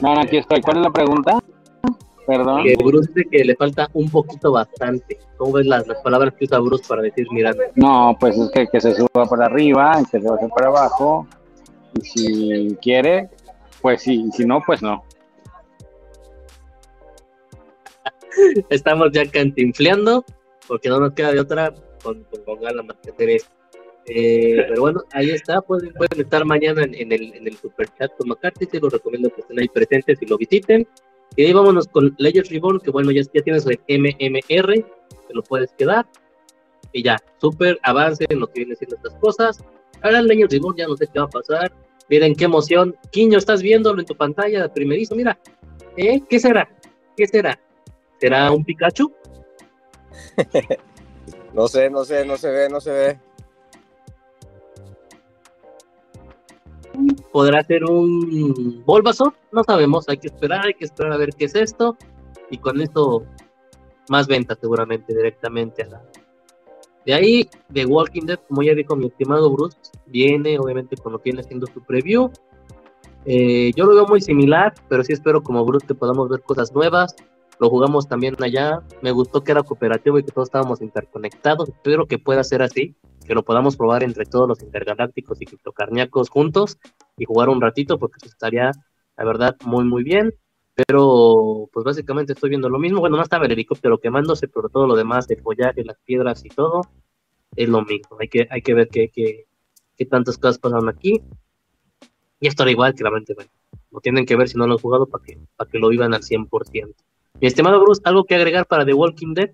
No, aquí estoy. ¿Cuál es la pregunta? Perdón. Que Bruce dice que le falta un poquito bastante. ¿Cómo ves las, las palabras que usa Bruce para decir mirando? No, pues es que, que se suba por arriba, que se baje por abajo. Y si quiere, pues sí. Y si no, pues no. Estamos ya cantinfleando, porque no nos queda de otra con, con, con Gala más que hacer esto. Eh, pero bueno, ahí está, pueden, pueden estar mañana en, en, el, en el super chat con McCarthy, te lo recomiendo que estén ahí presentes y lo visiten. Y ahí vámonos con Legends Reborn, que bueno, ya, ya tienes el MMR, te lo puedes quedar. Y ya, súper avance en lo que viene siendo estas cosas. Ahora Legends Reborn, ya no sé qué va a pasar. Miren qué emoción. Quiño, estás viéndolo en tu pantalla primerizo, mira. ¿Eh? ¿Qué será? ¿Qué será? ¿Será un Pikachu? no sé, no sé, no se ve, no se ve. Podrá ser un Bulbasaur, no sabemos, hay que esperar, hay que esperar a ver qué es esto, y con esto más ventas seguramente directamente a la... De ahí, The Walking Dead, como ya dijo mi estimado Bruce, viene obviamente con lo que viene haciendo su preview. Eh, yo lo veo muy similar, pero sí espero como Bruce que podamos ver cosas nuevas. Lo jugamos también allá, me gustó que era cooperativo y que todos estábamos interconectados, espero que pueda ser así que lo podamos probar entre todos los intergalácticos y criptocarniacos juntos y jugar un ratito, porque eso estaría, la verdad, muy, muy bien. Pero, pues básicamente estoy viendo lo mismo. Bueno, no estaba el helicóptero quemándose, pero todo lo demás, el follaje, las piedras y todo, es lo mismo. Hay que, hay que ver qué, qué, qué tantas cosas pasan aquí. Y esto era igual, claramente, bueno, lo tienen que ver si no lo han jugado para que, para que lo vivan al 100%. Mi estimado Bruce, ¿algo que agregar para The Walking Dead?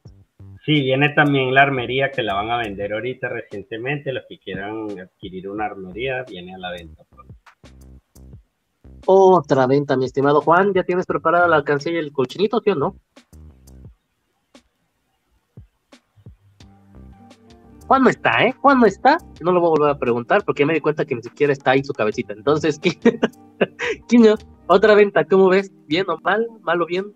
Sí, viene también la armería que la van a vender ahorita recientemente. Los que quieran adquirir una armería, viene a la venta pronto. Otra venta, mi estimado Juan. ¿Ya tienes preparada la alcancía y el colchinito, tío, no? Juan no está, ¿eh? Juan no está. No lo voy a volver a preguntar porque me di cuenta que ni siquiera está ahí su cabecita. Entonces, Quiño, otra venta, ¿cómo ves? ¿Bien o mal? ¿Mal o bien?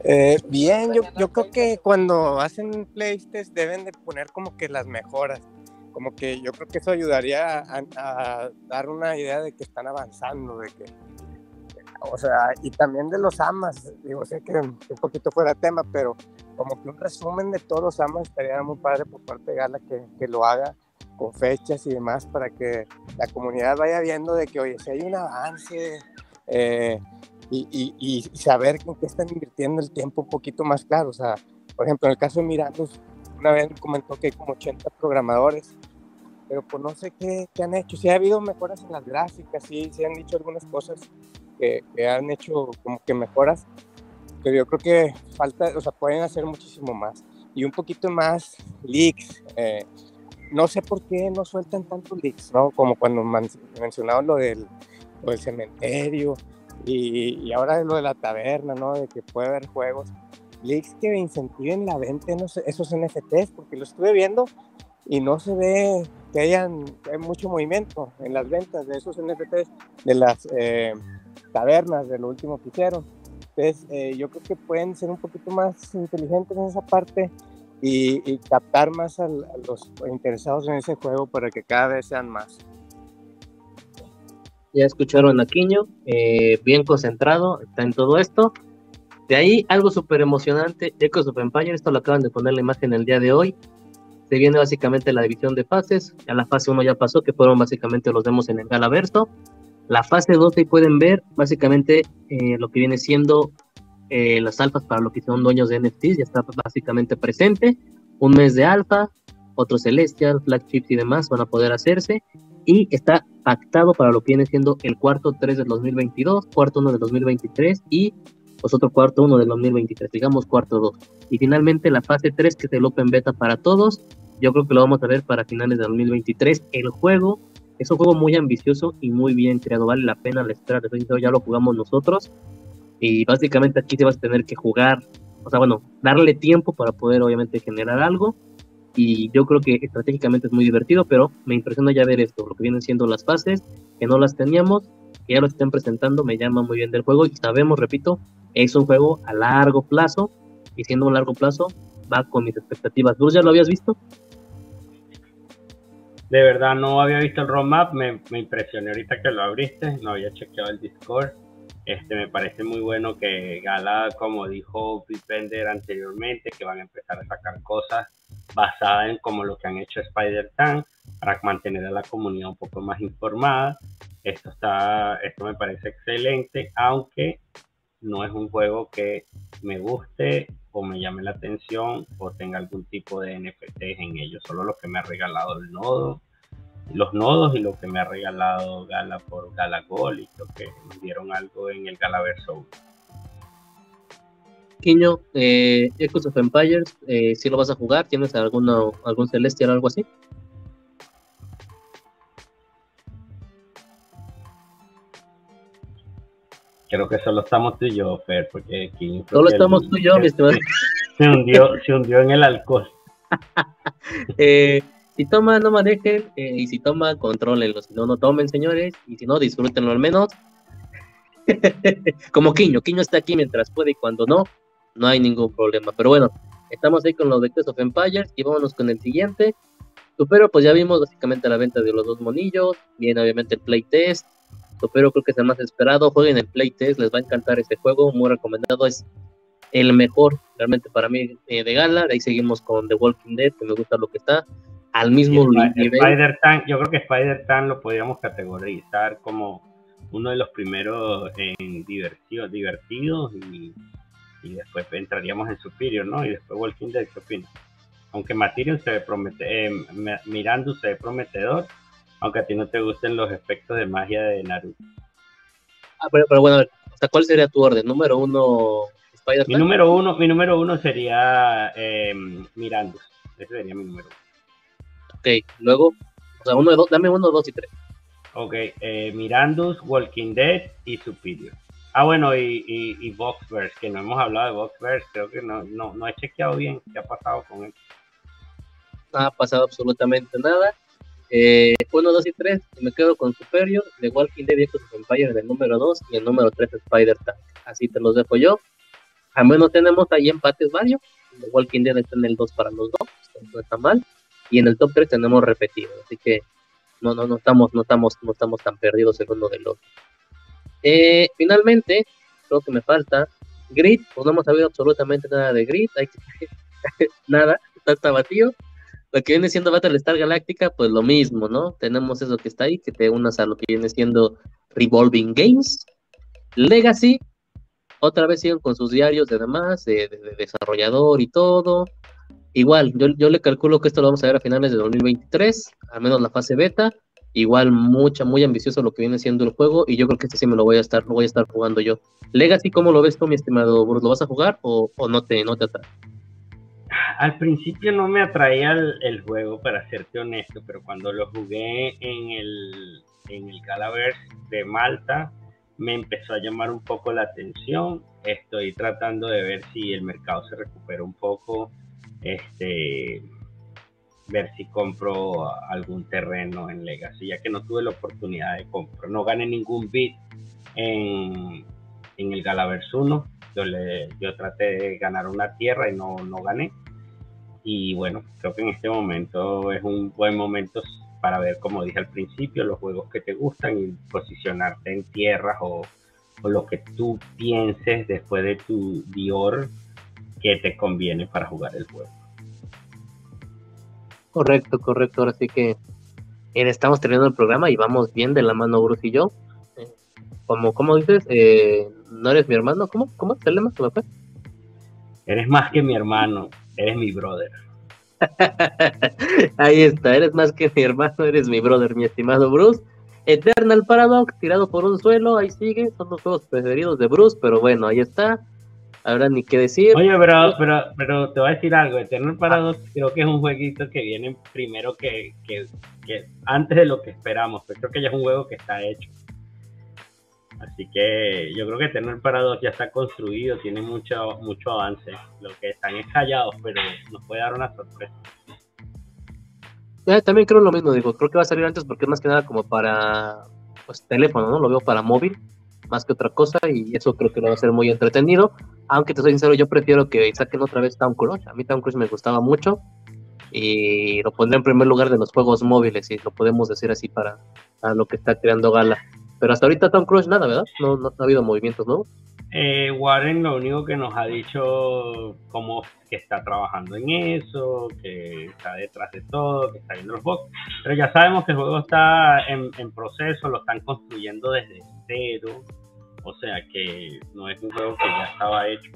Eh, bien, yo, yo, creo que cuando hacen playtest deben de poner como que las mejoras. Como que yo creo que eso ayudaría a, a, dar una idea de que están avanzando, de que, o sea, y también de los amas. Digo, sé que un poquito fuera tema, pero como que un resumen de todos los amas estaría muy padre por parte de Gala que, que lo haga con fechas y demás para que la comunidad vaya viendo de que, oye, si hay un avance, eh, y, y, y saber en qué están invirtiendo el tiempo un poquito más claro. O sea, por ejemplo, en el caso de Mirandos, una vez comentó que hay como 80 programadores, pero pues no sé qué, qué han hecho. Si ha habido mejoras en las gráficas, sí, sí han dicho algunas cosas que, que han hecho como que mejoras, pero yo creo que falta, o sea, pueden hacer muchísimo más. Y un poquito más leaks. Eh, no sé por qué no sueltan tantos leaks, ¿no? Como cuando mencionaban lo del, lo del cementerio y, y, ahora lo de la taberna, ¿no? De que puede haber juegos. Leaks que incentiven la venta de esos NFTs, porque lo estuve viendo y no se ve que hayan hay mucho movimiento en las ventas de esos NFTs, de las eh, tabernas, de lo último que hicieron. Entonces, eh, yo creo que pueden ser un poquito más inteligentes en esa parte y, captar más a, los interesados en ese juego para que cada vez sean más. Ya escucharon a Quiño, eh, bien concentrado, está en todo esto. De ahí algo súper emocionante, Echoes of Empire, esto lo acaban de poner la imagen el día de hoy. Se viene básicamente la división de fases, ya la fase 1 ya pasó, que fueron básicamente los demos en el Galaverso. La fase 2 ahí pueden ver básicamente eh, lo que viene siendo eh, las alfas para lo que son dueños de NFTs, ya está básicamente presente. Un mes de alfa, otro Celestial, Flagships y demás van a poder hacerse. Y está pactado para lo que viene siendo el cuarto 3 del 2022, cuarto 1 del 2023 y pues otro cuarto 1 del 2023, digamos cuarto 2. Y finalmente la fase 3, que es el Open Beta para todos, yo creo que lo vamos a ver para finales de 2023. El juego es un juego muy ambicioso y muy bien creado, vale la pena la espera, ya lo jugamos nosotros y básicamente aquí te vas a tener que jugar, o sea, bueno, darle tiempo para poder obviamente generar algo y yo creo que estratégicamente es muy divertido, pero me impresiona ya ver esto, lo que vienen siendo las fases, que no las teníamos, que ya lo estén presentando, me llama muy bien del juego y sabemos, repito, es un juego a largo plazo y siendo un largo plazo va con mis expectativas. ¿Tú ya lo habías visto? De verdad no había visto el roadmap, me, me impresioné ahorita que lo abriste, no había chequeado el Discord. Este, me parece muy bueno que Gala, como dijo Bender anteriormente, que van a empezar a sacar cosas basadas en como lo que han hecho Spider-Man para mantener a la comunidad un poco más informada. Esto, está, esto me parece excelente, aunque no es un juego que me guste o me llame la atención o tenga algún tipo de NFTs en ello, solo lo que me ha regalado el nodo, los nodos y lo que me ha regalado Gala por Gala Gol y creo que me dieron algo en el Galaverso. Quiño, eh, Echoes of Empires, eh, si lo vas a jugar, ¿tienes alguno, algún Celestial o algo así? Creo que solo estamos tú y yo, Fer, porque aquí... Solo estamos tú y yo, mi estimado. Se hundió, se hundió en el alcohol. eh, si toma, no manejen, eh, y si toma, contrólenlo. Si no, no tomen, señores, y si no, disfrútenlo al menos. Como Quiño, Quiño está aquí mientras puede y cuando no, no hay ningún problema. Pero bueno, estamos ahí con los de Quest of Empires y vámonos con el siguiente. Supero, pues ya vimos básicamente la venta de los dos monillos, viene obviamente el playtest. Supero creo que es el más esperado, jueguen el playtest, les va a encantar este juego, muy recomendado, es el mejor realmente para mí eh, de gala. De ahí seguimos con The Walking Dead, que me gusta lo que está al mismo nivel. Spider yo creo que Spider-Man lo podríamos categorizar como uno de los primeros en diversión, divertidos y, y, después entraríamos en Superior, ¿no? Y después Walking Dead, ¿qué opinas? Aunque Material se ve promete, eh, Mirando se ve prometedor, aunque a ti no te gusten los efectos de magia de Naruto. Ah, pero, pero bueno, ¿hasta cuál sería tu orden? Número uno, Spider-Man. Mi número uno, mi número uno sería eh, Mirando. Ese sería mi número uno. Ok, luego, o sea, uno de dos, dame uno, dos y tres. Ok, eh, Mirandus, Walking Dead y Superior. Ah, bueno, y, y, Boxverse, que no hemos hablado de Boxverse, creo que no, no, no he chequeado bien qué ha pasado con él. No ha pasado absolutamente nada. Eh, uno, dos y tres, me quedo con Superior, de Walking Dead y sus Empire del número dos y el número tres Spider Tank. Así te los dejo yo. Al menos tenemos ahí empates varios. The Walking Dead está en el 2 para los dos, no está mal y en el top 3 tenemos repetido, así que no, no, no estamos, no estamos, no estamos tan perdidos el uno del otro. Eh, finalmente, creo que me falta Grid, pues no hemos sabido absolutamente nada de Grid, nada, está, está vacío. Lo que viene siendo Battlestar Galáctica, pues lo mismo, ¿no? Tenemos eso que está ahí, que te unas a lo que viene siendo Revolving Games. Legacy, otra vez siguen con sus diarios de demás, de, de desarrollador y todo. Igual, yo, yo le calculo que esto lo vamos a ver a finales de 2023, al menos la fase beta. Igual mucha, muy ambicioso lo que viene siendo el juego y yo creo que este sí me lo voy a estar, lo voy a estar jugando yo. Legacy, ¿cómo lo ves tú, mi estimado Bruce? ¿Lo vas a jugar o, o no te, no te atrae? Al principio no me atraía el, el, juego, para serte honesto, pero cuando lo jugué en el, en el Galaverse de Malta, me empezó a llamar un poco la atención. Estoy tratando de ver si el mercado se recupera un poco este, ver si compro algún terreno en Legacy, ya que no tuve la oportunidad de comprar, no gané ningún bid en, en el Galaverse 1, yo, le, yo traté de ganar una tierra y no, no gané. Y bueno, creo que en este momento es un buen momento para ver, como dije al principio, los juegos que te gustan y posicionarte en tierras o, o lo que tú pienses después de tu Dior que te conviene para jugar el juego. Correcto, correcto. Ahora sí que estamos terminando el programa y vamos bien de la mano Bruce y yo. Como, como dices, eh, no eres mi hermano, ¿cómo? ¿Cómo es el lema? Eres más que mi hermano, eres mi brother. Ahí está, eres más que mi hermano, eres mi brother, mi estimado Bruce. Eternal Paradox, tirado por un suelo, ahí sigue, son los juegos preferidos de Bruce, pero bueno, ahí está ahora ni qué decir. Oye, pero, pero, pero te voy a decir algo, Eternal Paradox creo que es un jueguito que viene primero que, que, que, antes de lo que esperamos, pero creo que ya es un juego que está hecho. Así que yo creo que Eternal Paradox ya está construido, tiene mucho, mucho avance. Lo que están es callados, pero nos puede dar una sorpresa. también creo lo mismo, digo, creo que va a salir antes porque es más que nada como para pues, teléfono, ¿no? Lo veo para móvil más que otra cosa y eso creo que va a ser muy entretenido. Aunque te soy sincero, yo prefiero que saquen otra vez Town Crush. A mí Town Crush me gustaba mucho y lo pondré en primer lugar de los juegos móviles, y lo podemos decir así para, lo que está creando Gala. Pero hasta ahorita Town Crush nada, ¿verdad? No, no, ha habido movimientos nuevos. Eh, Warren lo único que nos ha dicho como que está trabajando en eso, que está detrás de todo, que está viendo los bugs, pero ya sabemos que el juego está en, proceso, lo están construyendo desde cero, o sea que no es un juego que ya estaba hecho.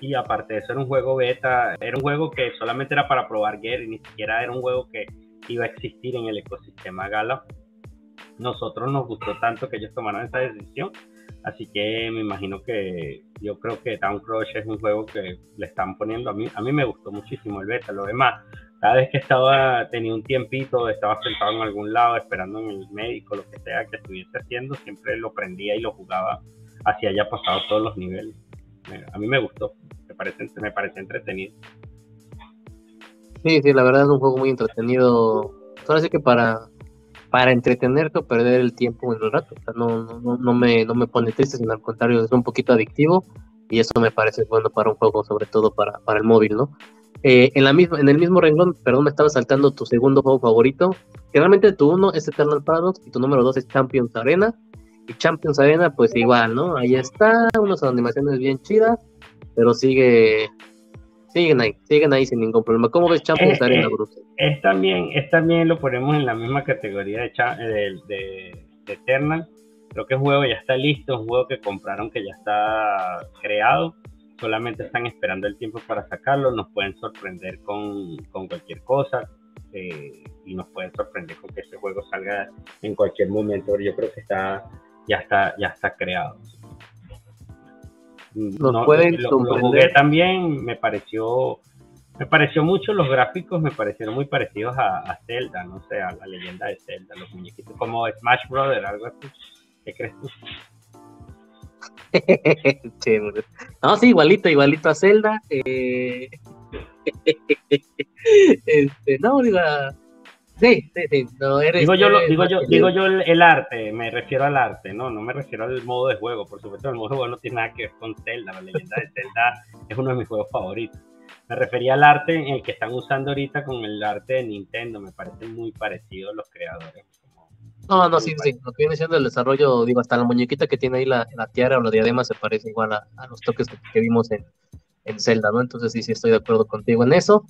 Y aparte de eso era un juego beta, era un juego que solamente era para probar Gear y ni siquiera era un juego que iba a existir en el ecosistema Gala. Nosotros nos gustó tanto que ellos tomaron esa decisión, así que me imagino que yo creo que Town Crush es un juego que le están poniendo a mí, a mí me gustó muchísimo el beta, lo demás cada vez que estaba, tenía un tiempito, estaba sentado en algún lado esperando en el médico, lo que sea que estuviese haciendo, siempre lo prendía y lo jugaba así haya pasado todos los niveles. A mí me gustó, me parece, me parece entretenido. Sí, sí, la verdad es un juego muy entretenido. Ahora sí que para, para entretenerte o perder el tiempo en el rato. no, no, no, me, no me pone triste, sino al contrario, es un poquito adictivo y eso me parece bueno para un juego, sobre todo para, para el móvil, ¿no? Eh, en, la misma, en el mismo renglón, perdón, me estaba saltando tu segundo juego favorito. Generalmente tu uno es Eternal Paradox y tu número dos es Champions Arena. Y Champions Arena, pues igual, ¿no? Ahí está, unas animaciones bien chidas, pero sigue, siguen ahí, siguen ahí sin ningún problema. ¿Cómo ves Champions eh, Arena, Bruce? Es también, es también lo ponemos en la misma categoría de, de, de, de Eternal. Creo que el juego ya está listo, un juego que compraron que ya está creado solamente están esperando el tiempo para sacarlo, nos pueden sorprender con, con cualquier cosa eh, y nos pueden sorprender con que este juego salga en cualquier momento. Yo creo que está ya está ya está creado. Nos pueden lo, lo, jugué también, me pareció me pareció mucho los gráficos, me parecieron muy parecidos a, a, Zelda, no sé, a la leyenda de Zelda, los muñequitos como Smash Brother, algo así. ¿Qué crees tú? no, sí, igualito, igualito a Zelda. Eh... este, no, digo, sí, sí, sí. No, eres, digo yo, digo yo, digo yo el, arte, me refiero al arte, no, no me refiero al modo de juego. Por supuesto, el modo de juego no tiene nada que ver con Zelda. La leyenda de Zelda es uno de mis juegos favoritos. Me refería al arte en el que están usando ahorita con el arte de Nintendo. Me parece muy parecido los creadores. No, no, sí, sí, lo que viene siendo el desarrollo, digo, hasta la muñequita que tiene ahí la, la tiara o la diadema se parece igual a, los toques que, vimos en, en, Zelda, ¿no? Entonces sí, sí, estoy de acuerdo contigo en eso.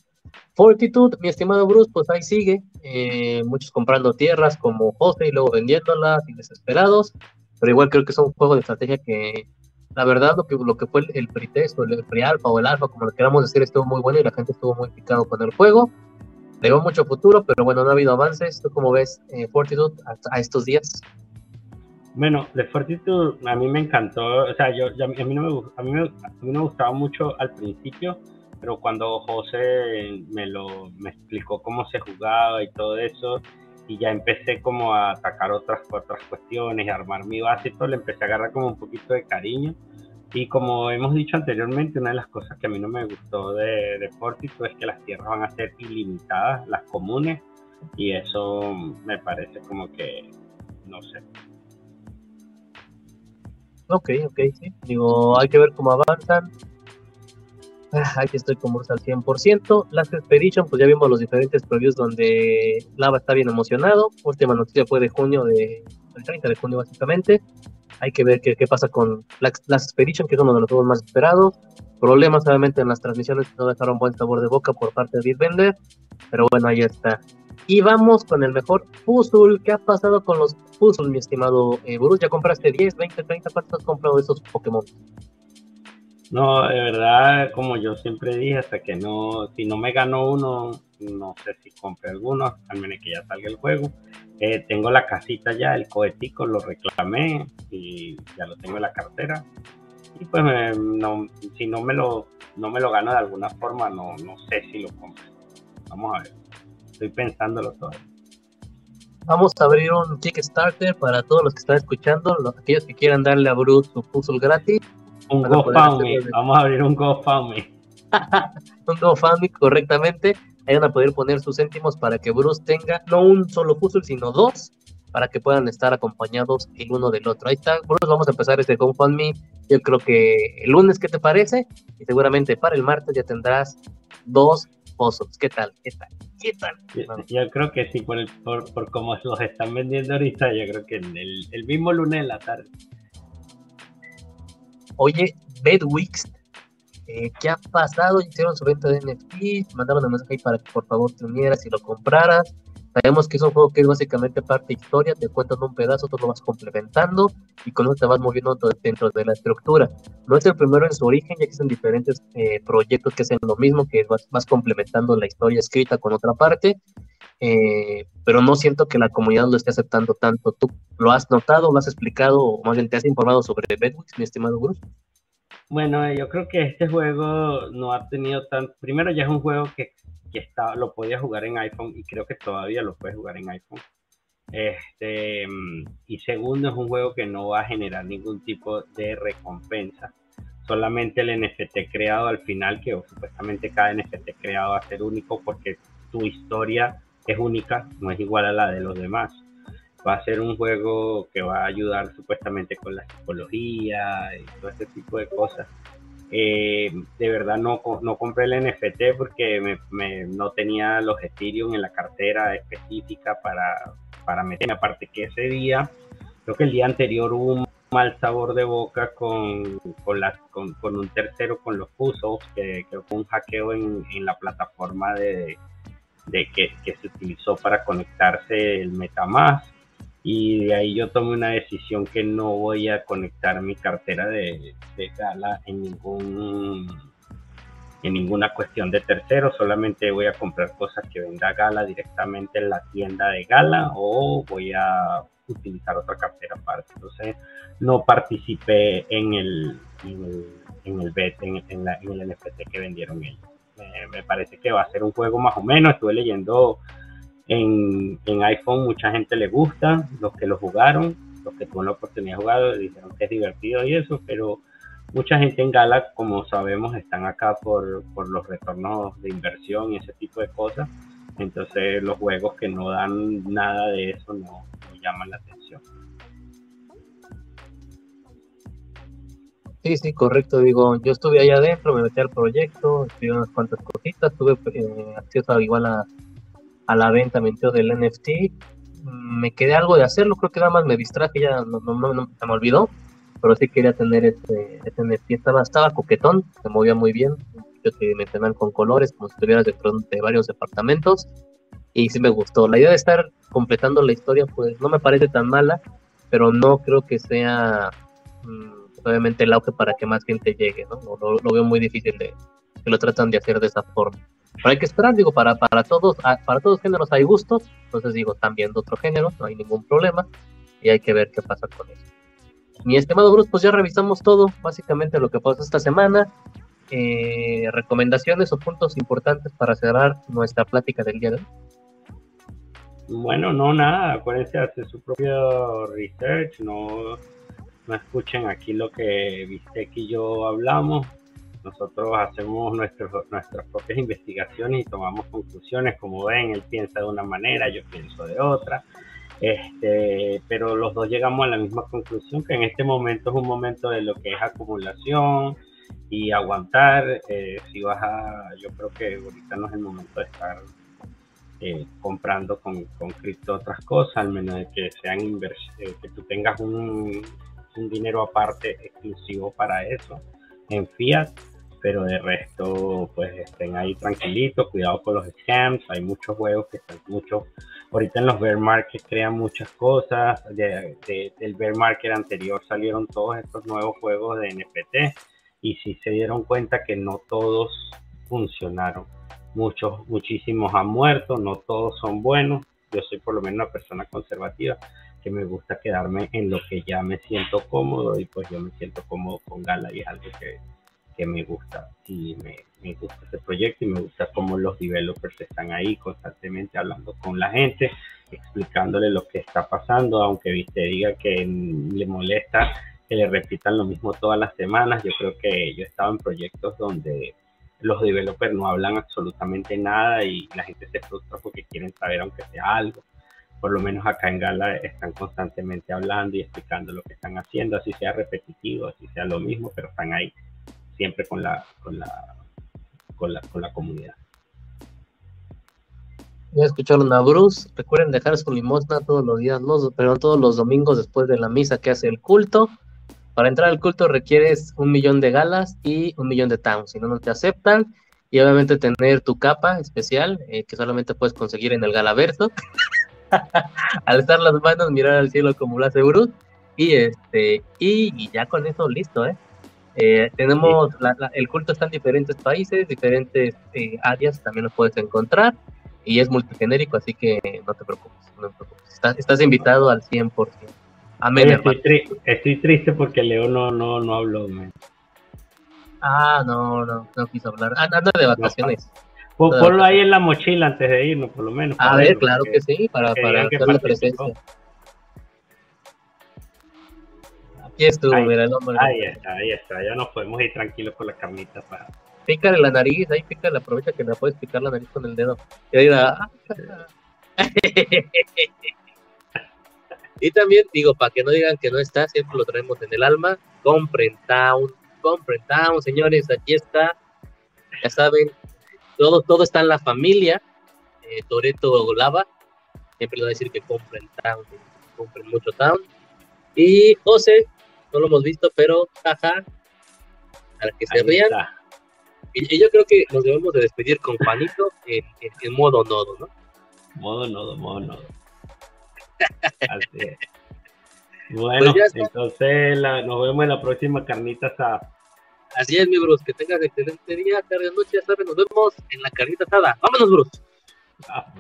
Fortitude, mi estimado Bruce, pues ahí sigue, eh, muchos comprando tierras como José y luego vendiéndolas y desesperados, pero igual creo que es un juego de estrategia que, La verdad, lo que, lo que fue el, el pretest o el pre-alfa o el alfa, como lo queramos decir, estuvo muy bueno y la gente estuvo muy picado con el juego. Le dio mucho futuro, pero bueno, no ha habido avances. ¿Tú cómo ves eh, a, a estos días? Bueno, de Fortitude a mí me encantó, o sea, yo, yo- a, mí no me, a, mí me, a mí me gustaba mucho al principio, pero cuando José me lo me explicó cómo se jugaba y todo eso, y ya empecé como a atacar otras, otras cuestiones a armar mi base y todo, le empecé a agarrar como un poquito de cariño. Y como hemos dicho anteriormente, una de las cosas que a mí no me gustó de, de Fortitude es que las tierras van a ser ilimitadas, las comunes, y eso me parece como que, no sé, Ok, ok, sí. Digo, hay que ver cómo avanzan. Aquí estoy con Bruce al 100%. Last Expedition, pues ya vimos los diferentes previews donde Lava está bien emocionado. Última noticia fue de junio, de, el 30 de junio básicamente. Hay que ver qué, pasa con Last Expedition, que es uno de los juegos más esperados. Problemas obviamente en las transmisiones no dejaron buen sabor de boca por parte de Bitbender. Pero bueno, ahí está. Y vamos con el mejor puzzle. ¿Qué ha pasado con los puzzles, mi estimado eh, Bruce? ¿Ya compraste 10, 20, 30? ¿Cuántos has comprado esos Pokémon? No, de verdad, como yo siempre dije, hasta que no, si no me gano uno, no sé si compre alguno, al menos que ya salga el juego. Eh, tengo la casita ya, el cohetico, lo reclamé y ya lo tengo en la cartera. Y pues eh, no, si no me lo, no me lo gano de alguna forma, no, no sé si lo compro. Vamos a ver. Estoy pensándolo todavía. Vamos a abrir un Kickstarter para todos los que están escuchando, los, aquellos que quieran darle a Bruce su puzzle gratis. Un GoFundMe, vamos a abrir un GoFundMe. un GoFundMe correctamente. Ahí van a poder poner sus céntimos para que Bruce tenga no un solo puzzle, sino dos, para que puedan estar acompañados el uno del otro. Ahí está, Bruce, vamos a empezar este GoFundMe. Yo creo que el lunes, ¿qué te parece? Y seguramente para el martes ya tendrás dos puzzles. ¿Qué tal? ¿Qué tal? ¿Qué tal? Yo, yo creo que sí, por, el, por, por cómo los están vendiendo ahorita, yo creo que el, el mismo lunes en la tarde. Oye, Bedwix, eh, ¿qué ha pasado? Hicieron su venta de NFT, mandaron un mensaje para que por favor te unieras y lo compraras. Sabemos que es un juego que es básicamente parte historia, te cuentan un pedazo, tú lo vas complementando y con eso te vas moviendo dentro de la estructura. No es el primero en su origen, ya que existen diferentes eh, proyectos que hacen lo mismo, que vas, vas complementando la historia escrita con otra parte, eh, pero no siento que la comunidad lo esté aceptando tanto. ¿Tú lo has notado, lo has explicado, o más bien te has informado sobre Bedwix, mi estimado Bruce? Bueno, yo creo que este juego no ha tenido tan... Primero ya es un juego que, que está, lo podía jugar en iPhone y creo que todavía lo puedes jugar en iPhone. Este, mm, y segundo, es un juego que no va a generar ningún tipo de recompensa. Solamente el NFT creado al final, que supuestamente cada NFT creado va a ser único porque tu historia es única, no es igual a la de los demás. Va a ser un juego que va a ayudar supuestamente con la psicología y todo ese tipo de cosas. Eh, de verdad no, no compré el NFT porque me, me- no tenía los Ethereum en la cartera específica para, para meterme. Aparte que ese día, creo que el día anterior hubo un mal sabor de boca con, con, las- con, con un tercero, con los puzzles, que creo que fue un hackeo en, en la plataforma de, de que, se utilizó para conectarse el Metamask y de ahí yo tomé una decisión que no voy a conectar mi cartera de, Gala en ningún en ninguna cuestión de tercero, solamente voy a comprar cosas que venda Gala directamente en la tienda de Gala o voy a utilizar otra cartera aparte. Entonces no participé en el en el, en el bet, en, en en el NFT que vendieron ellos. Me, parece que va a ser un juego más o menos. Estuve leyendo en, iPhone mucha gente le gusta, los que lo jugaron, los que tuvieron la oportunidad de jugar, dijeron que es divertido y eso, pero mucha gente en Gala, como sabemos, están acá por, por los retornos de inversión y ese tipo de cosas. Entonces los juegos que no dan nada de eso no llaman la atención. Sí, sí, correcto. Digo, yo estuve ahí adentro, me metí al proyecto, escribí unas cuantas cositas, tuve eh, acceso igual a, la venta, del NFT. Mm, Me quedé algo de hacerlo, creo que nada más me distraje, ya no, no, se me olvidó, pero sí quería tener este, este NFT. Estaba, estaba coquetón, se movía muy bien, yo tridimensional con colores, como si estuvieras de varios departamentos, y sí me gustó. La idea de estar completando la historia, pues no me parece tan mala, pero no creo que sea. Obviamente el auge para que más gente llegue, ¿no? Lo, veo muy difícil de que lo tratan de hacer de esa forma. Pero hay que esperar, digo, para, para todos, para todos géneros hay gustos, entonces digo, están viendo otro género, no hay ningún problema, y hay que ver qué pasa con eso. Mi estimado Bruce, pues ya revisamos todo, básicamente lo que pasó esta semana, eh, recomendaciones o puntos importantes para cerrar nuestra plática del día de hoy. Bueno, no, nada, acuérdense de hacer su propio research, no, no escuchen aquí lo que viste y yo hablamos, nosotros hacemos nuestros, nuestras propias investigaciones y tomamos conclusiones, como ven, él piensa de una manera, yo pienso de otra, este, pero los dos llegamos a la misma conclusión, que en este momento es un momento de lo que es acumulación y aguantar, eh, si vas a, yo creo que ahorita no es el momento de estar eh, comprando con, con cripto otras cosas, al menos de que sean eh, que tú tengas un, un dinero aparte exclusivo para eso en fiat pero de resto, pues estén ahí tranquilitos, cuidado con los scams, hay muchos juegos que están muchos, ahorita en los bear markets crean muchas cosas, de, del bear market anterior salieron todos estos nuevos juegos de NFT y si se dieron cuenta que no todos funcionaron, muchos, muchísimos han muerto, no todos son buenos, yo soy por lo menos una persona conservativa, que me gusta quedarme en lo que ya me siento cómodo y pues yo me siento cómodo con Gala y es algo que que me gusta y me, me, gusta este proyecto y me gusta cómo los developers están ahí constantemente hablando con la gente, explicándole lo que está pasando, aunque viste diga que le molesta que le repitan lo mismo todas las semanas, yo creo que yo he estado en proyectos donde los developers no hablan absolutamente nada y la gente se frustra porque quieren saber aunque sea algo. Por lo menos acá en Gala están constantemente hablando y explicando lo que están haciendo, así sea repetitivo, así sea lo mismo, pero están ahí siempre con la, con la, con la, con la comunidad. Ya escucharon a Bruce. Recuerden dejar su limosna todos los días, los, pero todos los domingos después de la misa que hace el culto. Para entrar al culto requieres un millón de galas y un millón de towns. Si no, no te aceptan. Y obviamente tener tu capa especial, eh, que solamente puedes conseguir en el galaverso. al estar las manos, mirar al cielo como lo hace Bruce. Y este, y, y ya con eso listo, ¿eh? Eh, tenemos el culto está en diferentes países, diferentes eh, áreas, también lo puedes encontrar y es multigenérico, así que no te preocupes, no te preocupes. Estás, invitado al 100%. Amén, estoy, estoy, triste porque Leo no, no, no habló. Ah, no, no, no quiso hablar. Ah, anda de vacaciones. Ponlo ahí en la mochila antes de irnos, por lo menos. A ver, claro que, sí, para, para la presencia. Aquí estuvo, ahí, mira el hombre. Ahí está, ahí está. Ya nos podemos ir tranquilos con la camita para. Pícale la nariz, ahí pícale, aprovecha que la puedes picar la nariz con el dedo. Y ahí la... y también digo, para que no digan que no está, siempre lo traemos en el alma. Compren Town, compren Town, señores, aquí está. Ya saben, todo, todo está en la familia. Eh, Toreto Lava, siempre le va a decir que compren Town, compren mucho Town. Y José, no lo hemos visto, pero jaja, para que se rían. Y, yo creo que nos debemos de despedir con Juanito en, modo nodo, ¿no? Modo nodo, modo nodo. Así Bueno, pues entonces nos vemos en la próxima carnita asada. Así es, mi Bruce, que tengas excelente día, tarde, noche, ya sabes, nos vemos en la carnita asada. Vámonos, Bruce. Ah,